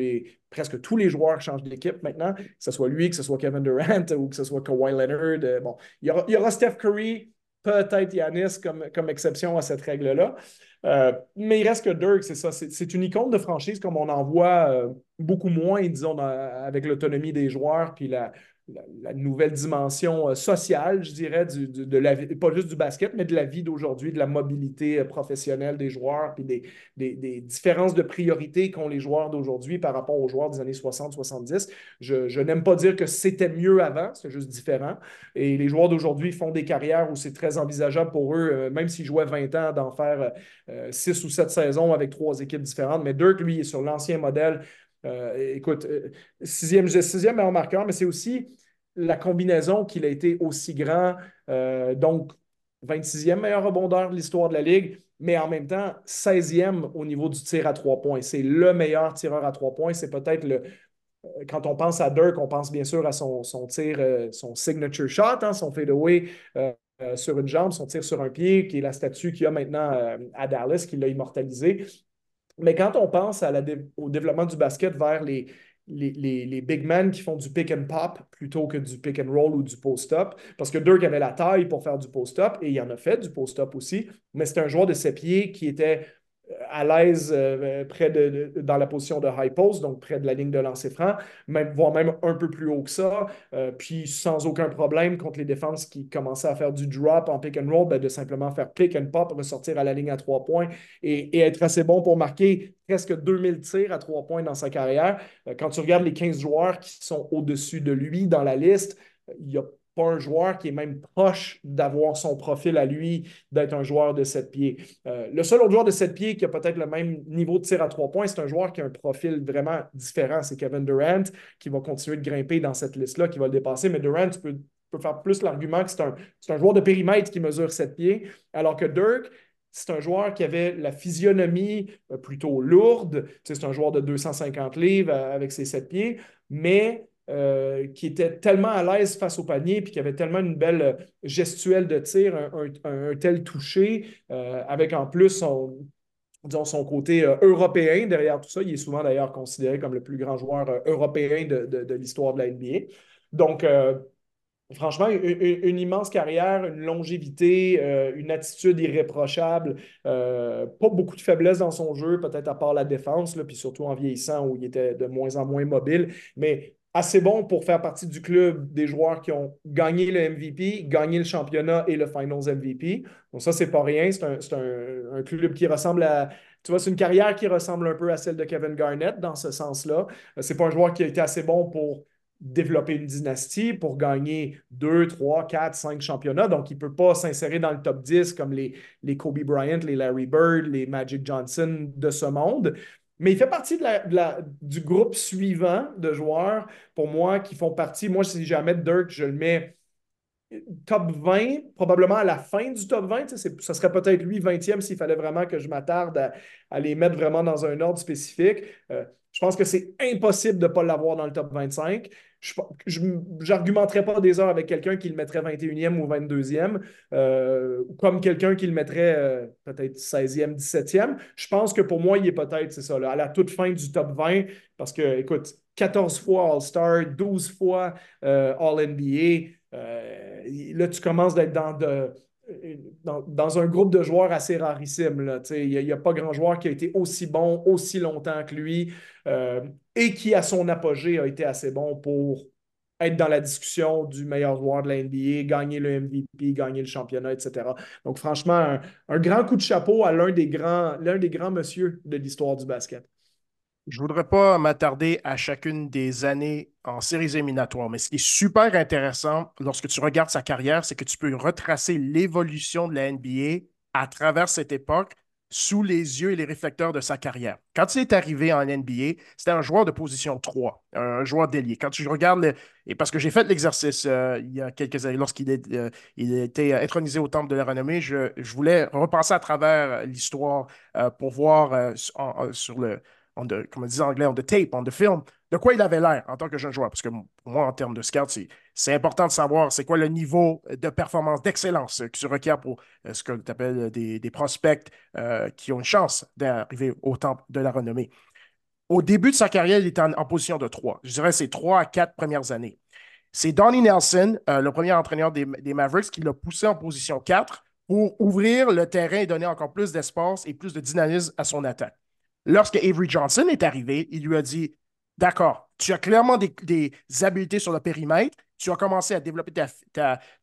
presque tous les joueurs changent d'équipe maintenant, que ce soit lui, que ce soit Kevin Durant ou que ce soit Kawhi Leonard. Euh, bon, il y, aura, Steph Curry, peut-être Yanis comme, comme exception à cette règle-là. mais il reste que Dirk, c'est ça. C'est une icône de franchise comme on en voit beaucoup moins, disons, avec l'autonomie des joueurs puis la, la, nouvelle dimension euh, sociale, je dirais, de, la pas juste du basket, mais de la vie d'aujourd'hui, de la mobilité euh, professionnelle des joueurs, puis des, différences de priorité qu'ont les joueurs d'aujourd'hui par rapport aux joueurs des années 60-70. Je, je n'aime pas dire que c'était mieux avant, c'est juste différent. Et les joueurs d'aujourd'hui font des carrières où c'est très envisageable pour eux, euh, même s'ils jouaient 20 ans, d'en faire 6 ou 7 saisons avec trois équipes différentes. Mais Dirk, lui, est sur l'ancien modèle écoute, sixième, sixième meilleur marqueur, mais c'est aussi la combinaison qu'il a été aussi grand, euh, donc 26e meilleur rebondeur de l'histoire de la Ligue, mais en même temps 16e au niveau du tir à trois points. C'est le meilleur tireur à trois points. C'est peut-être le. Euh, quand on pense à Dirk, on pense bien sûr à son, tir, euh, son signature shot, hein, son fadeaway sur une jambe, son tir sur un pied, qui est la statue qu'il y a maintenant à Dallas, qui l'a immortalisé. Mais quand on pense au développement du basket vers les, les, big men qui font du pick and pop plutôt que du pick and roll ou du post-up. Parce que Dirk avait la taille pour faire du post-up et il en a fait du post-up aussi, mais c'est un joueur de ses pieds qui était à l'aise euh, près de, dans la position de high post, donc près de la ligne de lancer franc, même, voire même un peu plus haut que ça, euh, puis sans aucun problème contre les défenses qui commençaient à faire du drop en pick and roll, ben, de simplement faire pick and pop, ressortir à la ligne à trois points et, être assez bon pour marquer presque 2000 tirs à trois points dans sa carrière. Euh, quand tu regardes les 15 joueurs qui sont au-dessus de lui dans la liste, il y a un joueur qui est même proche d'avoir son profil à lui, d'être un joueur de 7 pieds. Euh, le seul autre joueur de 7 pieds qui a peut-être le même niveau de tir à 3 points, c'est un joueur qui a un profil vraiment différent. C'est Kevin Durant qui va continuer de grimper dans cette liste-là, qui va le dépasser. Mais Durant, tu peux, faire plus l'argument que c'est un, un, joueur de périmètre qui mesure 7 pieds, alors que Dirk, c'est un joueur qui avait la physionomie euh, plutôt lourde. c'est un joueur de 250 livres euh, avec ses sept pieds, mais euh, qui était tellement à l'aise face au panier, puis qui avait tellement une belle gestuelle de tir, un, tel toucher, avec en plus son, son côté européen derrière tout ça. Il est souvent d'ailleurs considéré comme le plus grand joueur européen de, l'histoire de la NBA. Donc, Franchement, une, immense carrière, une longévité, euh, une attitude irréprochable, euh, pas beaucoup de faiblesse dans son jeu, peut-être à part la défense, là, puis surtout en vieillissant où il était de moins en moins mobile, mais assez bon pour faire partie du club des joueurs qui ont gagné le MVP, gagné le championnat et le Finals MVP. Donc ça, c'est pas rien, c'est un, club qui ressemble à, tu vois, c'est une carrière qui ressemble un peu à celle de Kevin Garnett dans ce sens-là. Euh, c'est pas un joueur qui a été assez bon pour développer une dynastie pour gagner 2, 3, 4, 5 championnats. Donc, il ne peut pas s'insérer dans le top 10 comme les, les Kobe Bryant, les Larry Bird, les Magic Johnson de ce monde. Mais il fait partie du groupe suivant de joueurs, pour moi, qui font partie. Moi, si jamais Dirk, je le mets top 20, probablement à la fin du top 20. Ça serait peut-être lui 20e s'il fallait vraiment que je m'attarde à, les mettre vraiment dans un ordre spécifique. Euh, je pense que c'est impossible de ne pas l'avoir dans le top 25 je n'argumenterais pas des heures avec quelqu'un qui le mettrait 21e ou 22e, euh, comme quelqu'un qui le mettrait euh, peut-être 16e, 17e. Je pense que pour moi, il est peut-être, c'est ça, à la toute fin du top 20, parce que, écoute, 14 fois All-Star, 12 fois euh, All-NBA, là, tu commences d'être dans de dans, un groupe de joueurs assez rarissime. Il n'y a, pas grand joueur qui a été aussi bon aussi longtemps que lui euh, et qui, à son apogée, a été assez bon pour être dans la discussion du meilleur joueur de la NBA, gagner le MVP, gagner le championnat, etc. Donc, franchement, un, grand coup de chapeau à l'un des grands, l'un de l'histoire du basket. Je ne voudrais pas m'attarder à chacune des années en séries éliminatoires, mais ce qui est super intéressant lorsque tu regardes sa carrière, c'est que tu peux retracer l'évolution de la NBA à travers cette époque sous les yeux et les réflecteurs de sa carrière. Quand il est arrivé en NBA, c'était un joueur de position 3, un joueur d'ailier. Quand tu regardes, et parce que j'ai fait l'exercice euh, il y a quelques années, lorsqu'il euh, été intronisé au Temple de la Renommée, je, voulais repasser à travers l'histoire euh, pour voir sur le, on the, comme on dit en anglais, on the tape, on the film, de quoi il avait l'air en tant que jeune joueur? Parce que moi, en termes de scout, c'est important de savoir c'est quoi le niveau de performance, d'excellence qui se requiert pour euh, ce que tu appelles des, prospects euh, qui ont une chance d'arriver au temple de la renommée. Au début de sa carrière, il était en, position de 3. Je dirais ses 3 à 4 premières années. C'est Donnie Nelson, euh, le premier entraîneur des, des Mavericks, qui l'a poussé en position 4 pour ouvrir le terrain et donner encore plus d'espace et plus de dynamisme à son attaque. Lorsque Avery Johnson est arrivé, il lui a dit D'accord, tu as clairement des, habiletés sur le périmètre, tu as commencé à développer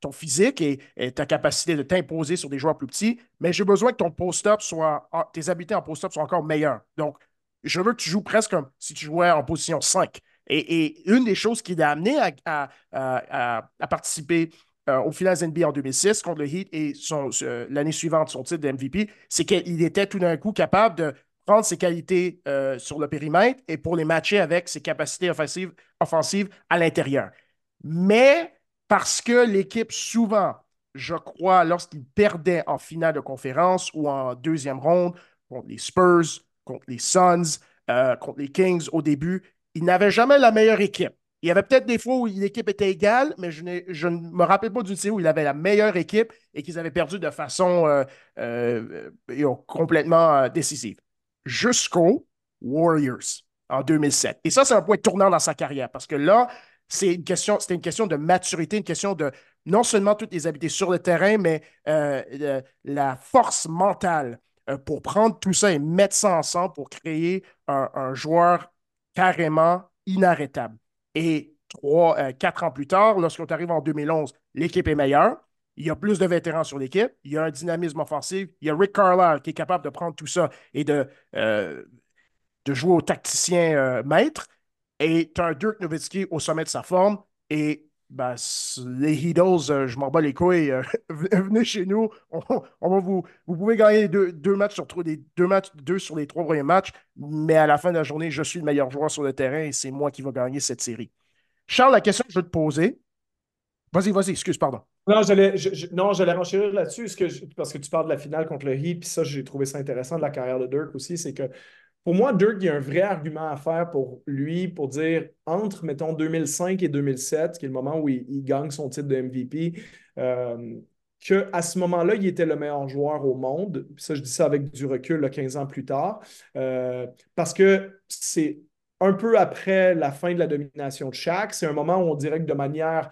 ton physique et, ta capacité de t'imposer sur des joueurs plus petits, mais j'ai besoin que ton post-up soit, tes habiletés en post-up soient encore meilleures. Donc, je veux que tu joues presque comme si tu jouais en position 5. Et, une des choses qui l'a amené à, participer euh, au final NBA en 2006 contre le Heat et l'année suivante son titre de MVP, c'est qu'il était tout d'un coup capable de prendre ses qualités euh, sur le périmètre et pour les matcher avec ses capacités offensives, à l'intérieur. Mais parce que l'équipe, souvent, je crois, lorsqu'il perdait en finale de conférence ou en deuxième ronde contre les Spurs, contre les Suns, euh, contre les Kings au début, il n'avait jamais la meilleure équipe. Il y avait peut-être des fois où l'équipe était égale, mais je, je, ne me rappelle pas d'une série où il avait la meilleure équipe et qu'ils avaient perdu de façon euh, complètement décisive jusqu'aux Warriors en 2007. Et ça, c'est un point tournant dans sa carrière parce que là, c'est une question, c'était une question de maturité, une question de non seulement toutes les habiletés sur le terrain, mais euh, la force mentale euh, pour prendre tout ça et mettre ça ensemble pour créer un, joueur carrément inarrêtable. Et trois, euh, quatre ans plus tard, lorsqu'on arrive en 2011, l'équipe est meilleure. Il y a plus de vétérans sur l'équipe. Il y a un dynamisme offensif. Il y a Rick Carlisle qui est capable de prendre tout ça et de, euh, de jouer au tacticien euh, maître. Et tu as un Dirk Nowitzki au sommet de sa forme. Et ben, les Heatles, euh, je m'en bats les couilles. venez chez nous. Va vous, pouvez gagner deux, matchs sur trois, deux matchs, deux sur les trois premiers matchs. Mais à la fin de la journée, je suis le meilleur joueur sur le terrain et c'est moi qui vais gagner cette série. Charles, la question que je veux te poser. Vas-y, vas-y, excuse, pardon. Non, j'allais, non, j'allais renchérir là-dessus parce que tu parles de la finale contre le Heat, puis ça, j'ai trouvé ça intéressant de la carrière de Dirk aussi, c'est que pour moi, Dirk, il y a un vrai argument à faire pour lui, pour dire entre, mettons, 2005 et 2007, qui est le moment où il, gagne son titre de MVP, euh, qu'à ce moment-là, il était le meilleur joueur au monde. ça, je dis ça avec du recul, 15 ans plus tard, euh, parce que c'est un peu après la fin de la domination de Shaq. C'est un moment où on dirait que de manière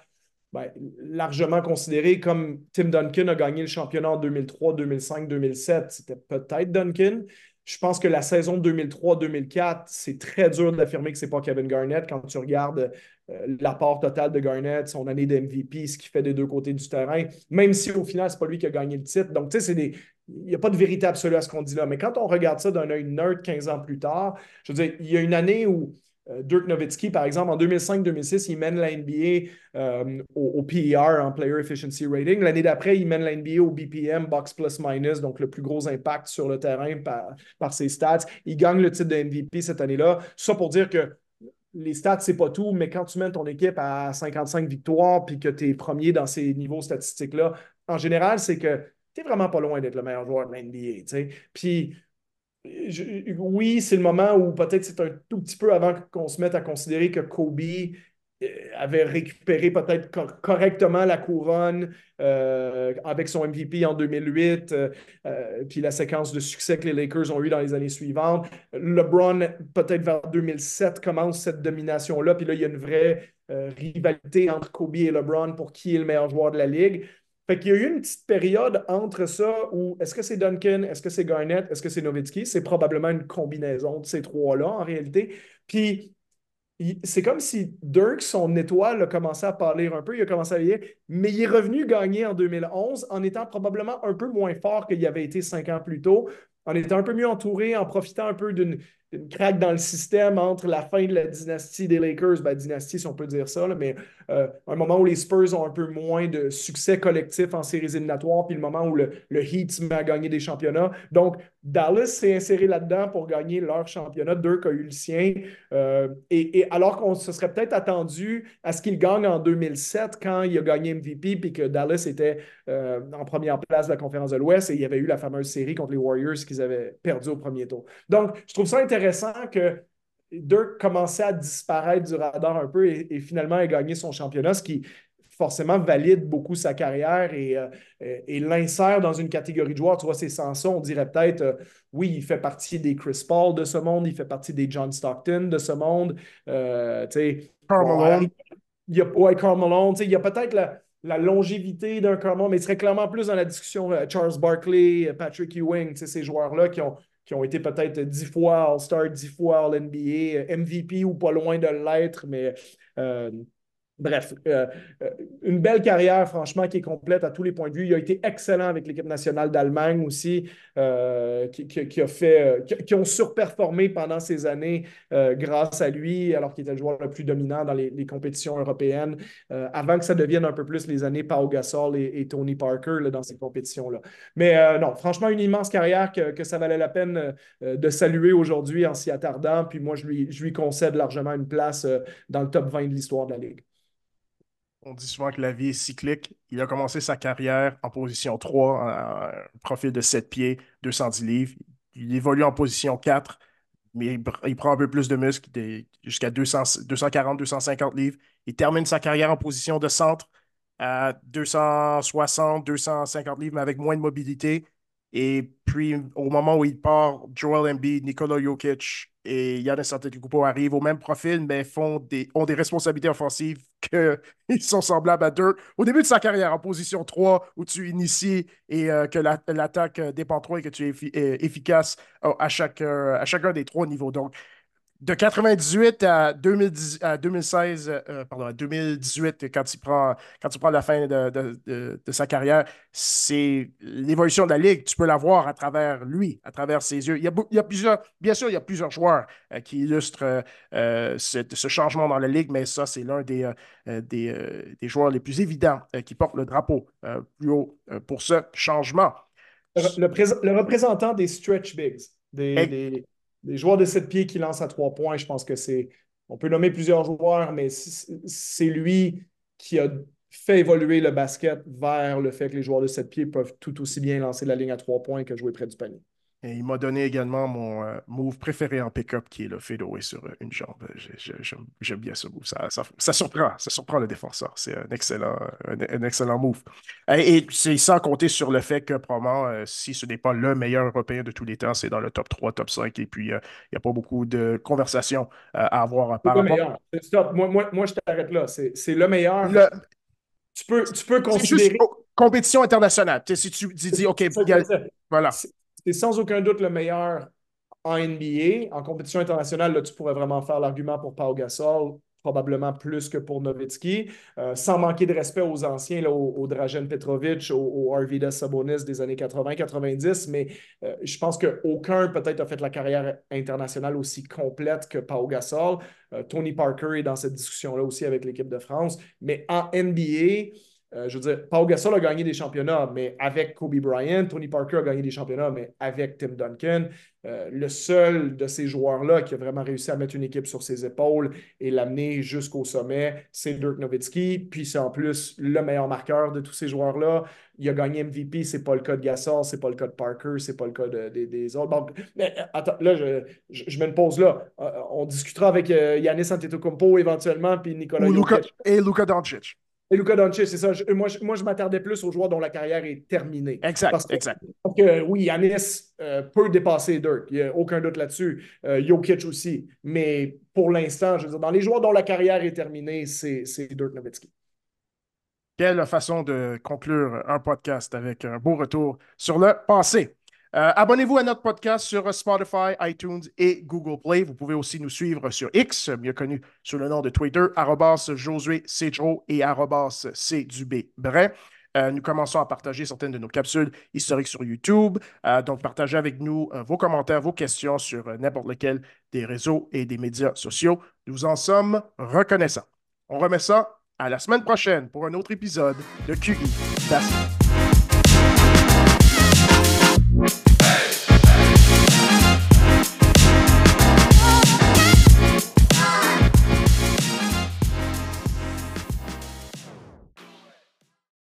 ben, largement considérée comme Tim Duncan a gagné le championnat en 2003, 2005, 2007, c'était peut-être Duncan. Je pense que la saison 2003-2004, c'est très dur d'affirmer que ce n'est pas Kevin Garnett quand tu regardes euh, l'apport total de Garnett, son année d'MVP, ce qu'il fait des deux côtés du terrain, même si au final, ce n'est pas lui qui a gagné le titre. Donc, tu sais, il n'y a pas de vérité absolue à ce qu'on dit là. Mais quand on regarde ça d'un œil nerd 15 ans plus tard, je veux dire, il y a une année où Dirk Nowitzki, par exemple, en 2005-2006, il mène la NBA euh, au, PER, en Player Efficiency Rating. L'année d'après, il mène la NBA au BPM, Box Plus Minus, donc le plus gros impact sur le terrain par, par ses stats. Il gagne le titre de MVP cette année-là. Ça pour dire que les stats, c'est pas tout, mais quand tu mènes ton équipe à 55 victoires puis que tu es premier dans ces niveaux statistiques-là, en général, c'est que tu n'es vraiment pas loin d'être le meilleur joueur de la NBA. Puis oui, c'est le moment où peut-être c'est un tout petit peu avant qu'on se mette à considérer que Kobe euh, avait récupéré peut-être correctement la couronne euh, avec son MVP en 2008, euh, puis la séquence de succès que les Lakers ont eu dans les années suivantes. LeBron, peut-être vers 2007, commence cette domination-là, puis là, il y a une vraie rivalité entre Kobe et LeBron pour qui est le meilleur joueur de la Ligue. Fait qu'il y a eu une petite période entre ça où est-ce que c'est Duncan, est-ce que c'est Garnett, est-ce que c'est Nowitzki? C'est probablement une combinaison de ces trois-là en réalité. Puis c'est comme si Dirk, son étoile, a commencé à parler un peu, il a commencé à vieillir, mais il est revenu gagner en 2011 en étant probablement un peu moins fort qu'il avait été cinq ans plus tôt, en étant un peu mieux entouré, en profitant un peu d'une une craque dans le système entre la fin de la dynastie des Lakers, ben, dynastie si on peut dire ça, mais euh, un moment où les Spurs ont un peu moins de succès collectif en séries éliminatoires, puis le moment où le, le Heat se met à gagner des championnats. Donc, Dallas s'est inséré là-dedans pour gagner leur championnat. Dirk a eu le sien. Euh, et, alors qu'on se serait peut-être attendu à ce qu'il gagne en 2007 quand il a gagné MVP, puis que Dallas était euh, en première place de la conférence de l'Ouest et il y avait eu la fameuse série contre les Warriors qu'ils avaient perdu au premier tour. Donc, je trouve ça intéressant que Dirk commençait à disparaître du radar un peu et, finalement a gagné son championnat, ce qui forcément valide beaucoup sa carrière et, euh, et, l'insère dans une catégorie de joueurs. Tu vois, c'est sans ça, on dirait peut-être, euh, oui, il fait partie des Chris Paul de ce monde, il fait partie des John Stockton de ce monde. Euh, Carl Malone. Il y a, ouais, Carl Malone. Il y a peut-être la, la longévité d'un Carl Malone, mais il serait clairement plus dans la discussion Charles Barkley, Patrick Ewing, ces joueurs-là qui ont, qui ont été peut-être dix fois All-Star, dix fois All-NBA, MVP ou pas loin de l'être, mais euh, Bref, euh, euh, une belle carrière, franchement, qui est complète à tous les points de vue. Il a été excellent avec l'équipe nationale d'Allemagne aussi, euh, qui, a fait, qui, ont surperformé pendant ces années grâce à lui, alors qu'il était le joueur le plus dominant dans les, compétitions européennes, avant que ça devienne un peu plus les années Pau Gasol et, Tony Parker dans ces compétitions-là. Mais non, franchement, une immense carrière que, ça valait la peine de saluer aujourd'hui en s'y attardant. Puis moi, je lui, je lui concède largement une place dans le top 20 de l'histoire de la Ligue. On dit souvent que la vie est cyclique. Il a commencé sa carrière en position 3, un profil de 7 pieds, 210 livres. Il évolue en position 4, mais il, prend un peu plus de muscles, jusqu'à 240, 250 livres. Il termine sa carrière en position de centre à 260, 250 livres, mais avec moins de mobilité. Et puis, au moment où il part, Joel Embiid, Nikola Jokic et Yannis Antetokounmpo arrivent au même profil, mais font des, ont des responsabilités offensives qu'ils sont semblables à Dirk. Au début de sa carrière, en position 3, où tu inities et euh, que l'attaque dépend trop et que tu es efficace euh, à, chaque, euh, à chacun des trois niveaux. Donc, de 98 à, 2016, euh, pardon, à 2018, quand il prend, quand il prend la fin de, sa carrière, c'est l'évolution de la Ligue. Tu peux la voir à travers lui, à travers ses yeux. Il y a, plusieurs, bien sûr, il y a plusieurs joueurs euh, qui illustrent euh, ce, changement dans la Ligue, mais ça, c'est l'un des, des, joueurs les plus évidents qui porte le drapeau plus haut pour ce changement. Le, représentant des stretch bigs, des des joueurs de 7 pieds qui lancent à trois points, je pense que c'est. On peut nommer plusieurs joueurs, mais c'est lui qui a fait évoluer le basket vers le fait que les joueurs de 7 pieds peuvent tout aussi bien lancer la ligne à trois points que jouer près du panier. Et il m'a donné également mon euh, move préféré en pick-up, qui est le fadeaway sur euh, une jambe. J'aime bien ce move. Ça, ça, surprend, ça surprend le défenseur. C'est un excellent, un, excellent move. Et, c'est sans compter sur le fait que probablement, euh, si ce n'est pas le meilleur Européen de tous les temps, c'est dans le top 3, top 5. Et puis, il n'y a pas beaucoup de conversations à avoir par rapport. Le meilleur. Stop. Moi, moi, moi je t'arrête là. C'est le meilleur. Tu peux, tu peux considérer. compétition internationale. si tu dis, OK, voilà c'est sans aucun doute le meilleur en NBA. En compétition internationale, là, tu pourrais vraiment faire l'argument pour Pau Gasol, probablement plus que pour Nowitzki, euh, sans manquer de respect aux anciens, là, au, Dragen Petrovic, au, Arvidas Sabonis des années 80-90, mais euh, je pense qu'aucun peut-être a fait la carrière internationale aussi complète que Pau Gasol. Euh, Tony Parker est dans cette discussion-là aussi avec l'équipe de France, mais en NBA, euh, je veux dire, Pau Gasol a gagné des championnats, mais avec Kobe Bryant. Tony Parker a gagné des championnats, mais avec Tim Duncan. Euh, le seul de ces joueurs-là qui a vraiment réussi à mettre une équipe sur ses épaules et l'amener jusqu'au sommet, c'est Dirk Nowitzki. Puis c'est en plus le meilleur marqueur de tous ces joueurs-là. Il a gagné MVP, c'est pas le cas de Gasol, c'est pas le cas de Parker, c'est pas le cas des autres. mais, euh, attends, là, je, je, mets une pause là. on discutera avec Yanis Antetokounmpo éventuellement, puis Nicolas Et Luka Doncic. Et Luka Doncic, c'est ça. moi, je, moi, je m'attardais plus aux joueurs dont la carrière est terminée. Exact, parce que, exact. oui, Yanis euh, peut dépasser Dirk. Il n'y a aucun doute là-dessus. Euh, Jokic aussi. Mais pour l'instant, je veux dire, dans les joueurs dont la carrière est terminée, c'est Dirk Nowitzki. Quelle façon de conclure un podcast avec un beau retour sur le passé? Euh, abonnez-vous à notre podcast sur Spotify, iTunes et Google Play. Vous pouvez aussi nous suivre sur X, mieux connu sous le nom de Twitter, Josué et Cdubé-Bray. Euh, nous commençons à partager certaines de nos capsules historiques sur YouTube. Euh, donc, partagez avec nous vos commentaires, vos questions sur n'importe lequel des réseaux et des médias sociaux. Nous en sommes reconnaissants. On remet ça à la semaine prochaine pour un autre épisode de QI. Merci.